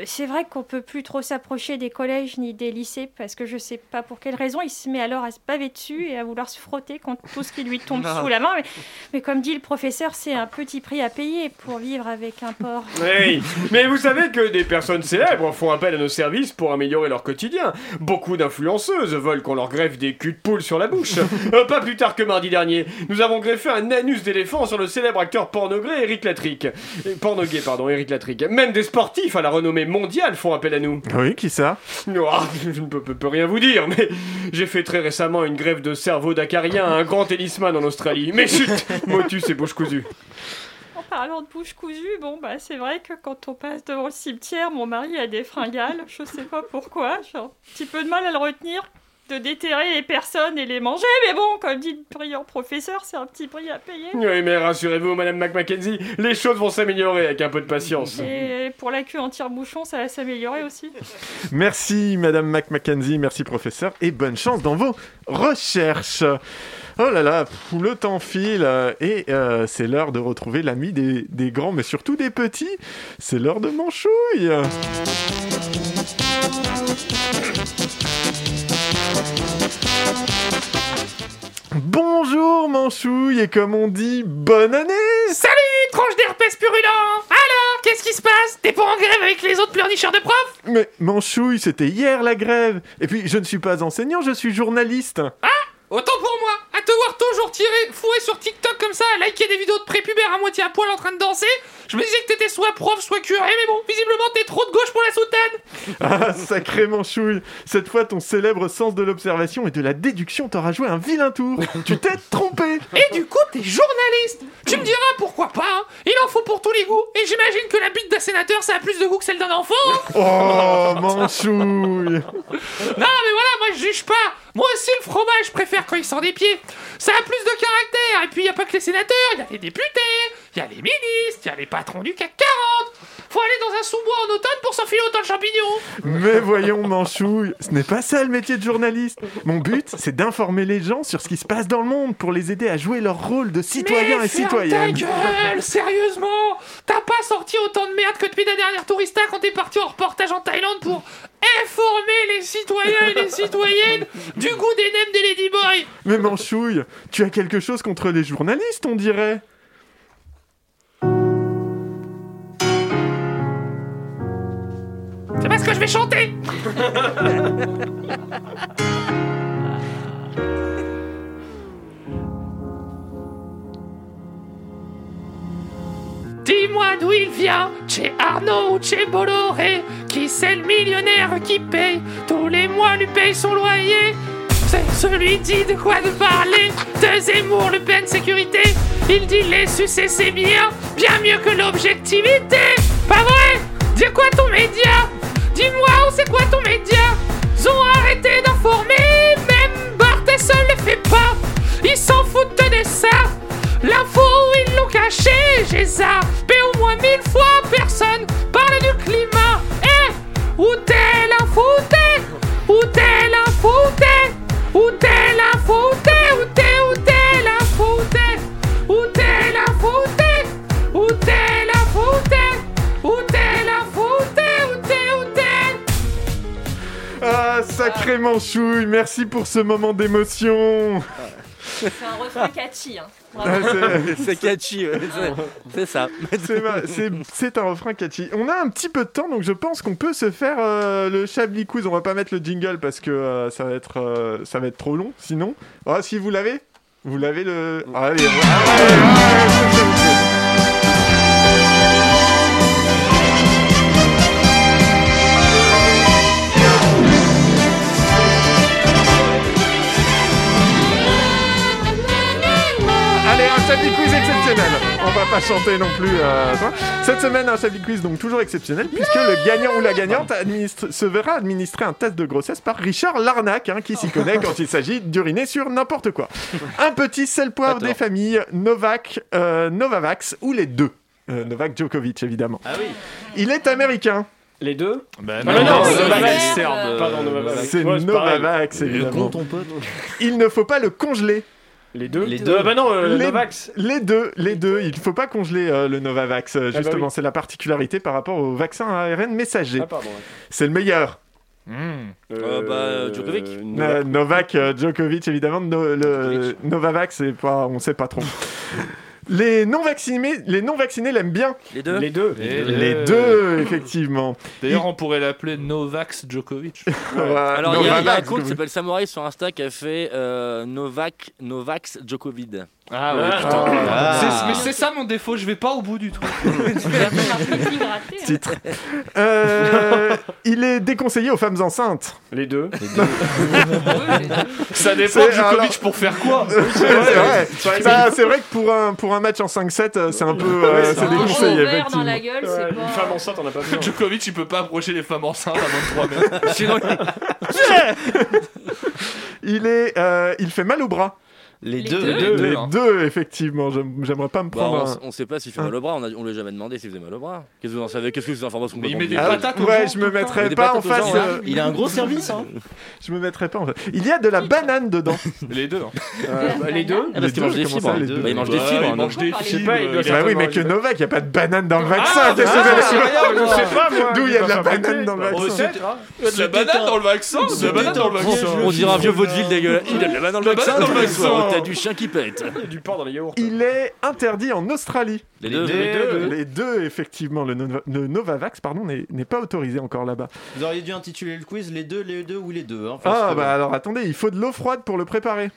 C'est vrai qu'on peut plus trop s'approcher des collèges ni des lycées parce que je sais pas pour quelle raison il se met alors à se baver dessus et à vouloir se frotter contre tout ce qui lui tombe [laughs] sous la main. Mais, mais comme dit le professeur, c'est un petit prix à payer pour vivre avec un porc. [laughs] Oui, mais vous savez que des personnes célèbres font appel à nos services pour améliorer leur quotidien. Beaucoup d'influenceuses veulent qu'on leur greffe des culs de poule sur la bouche. [laughs] Euh, pas plus tard que mardi dernier, nous avons greffé un anus d'éléphant sur le célèbre acteur pornogré Eric Pornogué, pardon, Eric Latrick. Même des sportifs à la renommée mondiale font appel à nous. Oui, qui ça? Oh, je ne peux, peux- peux rien vous dire, mais j'ai fait très récemment une greffe de cerveau d'acarien à un grand tennisman en Australie. Mais chut, [laughs] motus et bouche cousue. En parlant de bouche cousue, bon, bah, c'est vrai que quand on passe devant le cimetière, mon mari a des fringales. Je sais pas pourquoi. J'ai un petit peu de mal à le retenir de déterrer les personnes et les manger. Mais bon, comme dit le brillant professeur, c'est un petit prix à payer. Oui, mais rassurez-vous, Madame McMackenzie, les choses vont s'améliorer avec un peu de patience. Et pour la queue en tire-bouchon, ça va s'améliorer aussi. Merci, Madame Mac Mackenzie, merci, professeur, et bonne chance dans vos recherches. Oh là là, pff, le temps file, et euh, c'est l'heure de retrouver l'ami des, des grands, mais surtout des petits. C'est l'heure de Manchouille. Bonjour Manchouille, et comme on dit, bonne année. Salut, tranche d'herpès purulent. Alors, qu'est-ce qui se passe? T'es pas en grève avec les autres pleurnicheurs de profs Mais Manchouille, c'était hier la grève. Et puis, je ne suis pas enseignant, je suis journaliste. Ah Autant pour moi À te voir toujours tiré, fourré sur TikTok comme ça, à liker des vidéos de prépubères à moitié à poil en train de danser, je me disais que t'étais soit prof, soit curé, mais bon, visiblement t'es trop de gauche pour la soutane. [laughs] Ah, sacré manchouille Cette fois, ton célèbre sens de l'observation et de la déduction t'aura joué un vilain tour. tu t'es [laughs] trompé Et du coup, t'es journaliste. Tu me diras pourquoi pas, hein. il en faut pour tous les goûts. Et j'imagine que la bite d'un sénateur, ça a plus de goût que celle d'un enfant. hein. Oh, manchouille [laughs] Non, mais voilà, moi je juge pas. Moi aussi, le fromage, je préfère quand il sort des pieds. Ça a plus de caractère. Et puis, y a pas que les sénateurs, il y a les députés, il y a les ministres, il y a les patrons du CAC 40. Faut aller dans un sous-bois en automne pour s'enfiler autant de champignons. Mais voyons, Manchouille, ce n'est pas ça le métier de journaliste. Mon but, c'est d'informer les gens sur ce qui se passe dans le monde pour les aider à jouer leur rôle de citoyens Mais et ferme citoyennes. ta gueule, sérieusement T'as pas sorti autant de merde que depuis la dernière tourista quand t'es parti en reportage en Thaïlande pour informer les citoyens et les citoyennes du goût des nems des ladyboys Mais Manchouille, tu as quelque chose contre les journalistes, on dirait je vais chanter. [laughs] Dis-moi d'où il vient, chez Arnaud ou chez Bolloré Qui c'est le millionnaire qui paye Tous les mois lui paye son loyer. C'est celui dit de quoi de parler. De Zemmour, Le Pen, sécurité. Il dit les succès c'est bien. Bien mieux que l'objectivité. Pas vrai? Dis quoi ton média? Dis-moi c'est quoi ton média? Ils ont arrêté d'informer Même Barthès le fait pas. Ils s'en foutent de ça. L'info, ils l'ont caché, j'ai zappé au moins mille fois, personne parle du climat. Eh, où t'es l'info, où t'es Où t'es l'info, où t'es Où t'es l'info, où t'es Où t'es, où sacré Manchouille, merci pour ce moment d'émotion C'est un refrain catchy. Hein. Ah, c'est- [laughs] catchy, ouais, c'est- ça. C'est un refrain catchy. On a un petit peu de temps, donc je pense qu'on peut se faire euh, le Chablis Quiz. On va pas mettre le jingle parce que euh, ça, va être, euh, ça va être trop long. Sinon, Ah, si vous l'avez? Vous l'avez le. Allez, ouais, ouais, Chablis Quiz exceptionnel. On va pas chanter non plus. euh, toi. Cette semaine, un Chablis Quiz donc toujours exceptionnel puisque le gagnant ou la gagnante administre- se verra administrer un test de grossesse par Richard Larnac, hein, qui s'y connaît quand il s'agit d'uriner sur n'importe quoi. Un petit sel poivre des familles Novak, euh, Novavax ou les deux. Euh, Novak Djokovic évidemment. Ah oui. Il est américain. Les deux Ben Ah, non, c'est Novavax. serbe. Pardon, Novavax. C'est. Novavax évidemment. Il ne faut pas le congeler. Les deux Les deux. Ah bah non, euh, les, Novax. les deux, les deux. Il ne faut pas congeler euh, le Novavax, euh, Ah bah justement. oui. C'est la particularité par rapport au vaccin à ARN messager. Ah, pardon. ouais. C'est le meilleur. Euh, bah, Djokovic. Euh, Novak euh, Djokovic, évidemment. No- le Novavax, pas, on sait pas trop. [laughs] les non vaccinés, les non vaccinés l'aiment bien. Les deux. Les deux. Les le- deux, effectivement. D'ailleurs, on pourrait l'appeler Novax Djokovic. [laughs] Ouais, Alors, il y, a- il y a un compte qui s'appelle Samouraï sur Insta qui a fait euh, Novak, Novax Djokovic. Ah ouais, Ah. putain. Ah. C'est- Mais c'est ça mon défaut, je vais pas au bout du tout. [laughs] Hein. Titre. Euh, il est déconseillé aux femmes enceintes. Les deux. [laughs] Ça dépend C'est- de Djokovic alors- pour faire quoi c'est vrai. Ça, c'est vrai que pour un, pour un match en 5-7, euh, c'est un peu euh, c'est Un déconseillé, verre effectivement. dans la gueule, Ouais, c'est Une pas. femme enceinte, on a pas besoin. Djokovic, il peut pas approcher les femmes enceintes à 23 mètres. Sinon, [laughs] Il, est, euh, il fait mal au bras. Les Les deux. deux. deux, Les hein. deux, effectivement. J'aime- J'aimerais pas me bah, prendre on, un... on sait pas s'il fait mal au bras, on, a, on lui a jamais demandé s'il faisait mal au bras. Qu'est-ce que vous en savez Qu'est-ce que ces informations Mais il met des Ah, patates ouais, gens, je me mettrais pas en face. gens, euh, Il a un gros service, hein. Je me mettrais pas en face. Il y a de la banane dedans. Les deux. hein. Euh, bah, les deux Ah, parce qu'il mange des fibres. ça, les Bah, deux il mange Bah, des fibres. il hein, mange des fibres. Bah oui, mais que Novak, il n'y a pas de banane dans le vaccin. Ah, bah, vous Je sais pas. D'où il y a de la banane dans le Bah, vaccin peut-être, hein. Il y a de la banane dans le vaccin Il y a de la banane dans le vaccin On dirait un vieux vaudeville dégueulasse. Il a de la banane dans le La vaccin. T'as du chien qui pète. Il y a du porc dans les yaourts. Il est interdit en Australie. Les deux. Les deux. Les deux, effectivement. Le, Nova- le Novavax, pardon, n'est n'est pas autorisé encore là-bas. Vous auriez dû intituler le quiz les deux, les deux ou les deux. Hein, Ah, que- bah alors attendez, il faut de l'eau froide pour le préparer.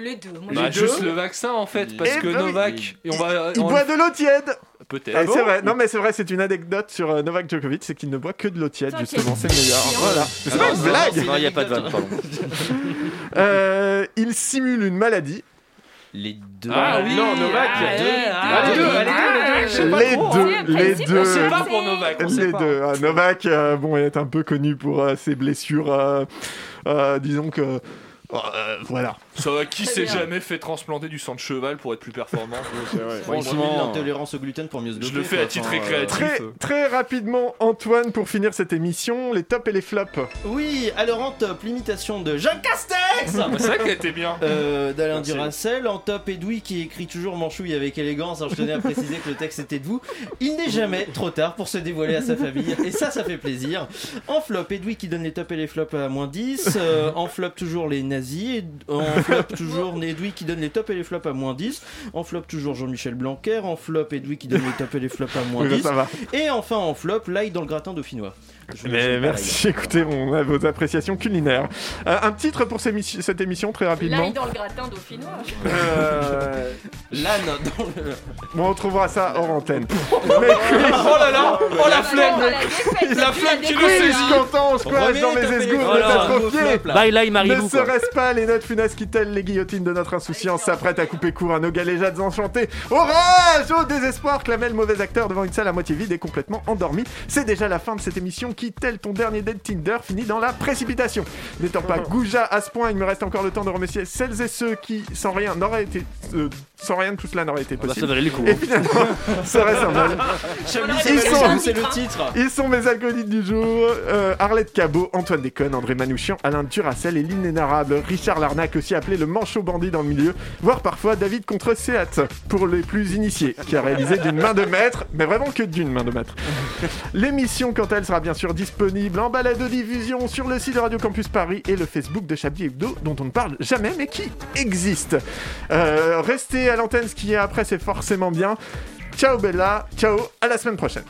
Les deux. Moi, Bah, juste deux. le vaccin en fait, parce Et que bah oui. Novak. et on va, Il on- boit de l'eau tiède Peut-être. Eh, c'est vrai, non mais c'est vrai, c'est une anecdote sur euh, Novak Djokovic, c'est qu'il ne boit que de l'eau tiède, justement, c'est le meilleur. Voilà. C'est Ah pas non, une blague Non, il n'y a pas de vanne, pardon. [laughs] Euh, Il simule une maladie. Les deux. Ah oui, Non, Novak, ah, il y a deux. Ah, ah, les deux, les deux, les deux. pas Les deux. On sait pas pour Novak, on sait Les pas. deux. Ah, Novak, euh, bon, est un peu connu pour euh, ses blessures. euh, euh, disons que. Euh, voilà. Ça va, qui s'est jamais fait transplanter du sang de cheval pour être plus performant [laughs] Franchement, l'intolérance au gluten pour mieux se je le fais à titre euh, récréatif. Très, très rapidement, Antoine, pour finir cette émission, les tops et les flops. Oui, alors en top, l'imitation de Jacques Castex Ah, C'est vrai qu'elle était bien. Euh, D'Alain. Duracel, en top Edoui qui écrit toujours Manchouille avec élégance. Alors je tenais à préciser que le texte était de vous. Il n'est jamais trop tard pour se dévoiler à sa famille et ça, ça fait plaisir. En flop, Edoui qui donne les tops et les flops à moins 10. Euh, en flop, toujours les nazis. Et en [laughs] flop, toujours Edoui qui donne les tops et les flops à moins 10. En flop, toujours Jean-Michel Blanquer. En flop, Edoui qui donne les tops et les flops à moins Oui, bah, 10. ça va. Et enfin en flop, l'ail dans le gratin dauphinois. Mais merci, écoutez, on a vos appréciations culinaires. Euh, un titre pour ces cette émission, très rapidement. L'ail dans le gratin dauphinois. Euh, [laughs] L'âne dans le. Bon, on trouvera ça hors antenne. [laughs] Oh là là Oh la flemme la La flemme qui je content, on squash Remets, dans les esgours, flop, là. Bye, là, Ne serait-ce pas les notes funestes qui telles les guillotines de notre insouciance s'apprêtent à couper court à nos galéjades enchantées Orage Au désespoir clamait le mauvais acteur devant une salle à moitié vide et complètement endormi. C'est déjà la fin de cette émission qui, tel ton dernier date Tinder, finit dans la précipitation. N'étant pas [laughs] goujat à ce point, il me reste encore le temps de remercier celles et ceux qui, sans rien, n'auraient été... euh, sans rien de tout cela n'aurait été Bah, ça possible. valait le coup. Et hein. finalement, ça reste un mal. Chablis, [laughs] Ils c'est sont- le- c'est le titre. Ils sont mes alcooliques du jour euh, Arlette Cabot, Antoine Déconne, André Manouchian, Alain Duracel et l'inénarrable Richard Larnac, aussi appelé le manchot bandit dans le milieu, voire parfois David contre Seat, pour les plus initiés, qui a réalisé d'une main de maître, mais vraiment que d'une main de maître. L'émission, quant à elle, sera bien sûr disponible en balade de diffusion sur le site de Radio Campus Paris et le Facebook de Chablis Hebdo, dont on ne parle jamais, mais qui existe. Euh, restez à l'antenne, ce qui est après, c'est forcément bien. Ciao Bella, ciao, à la semaine prochaine.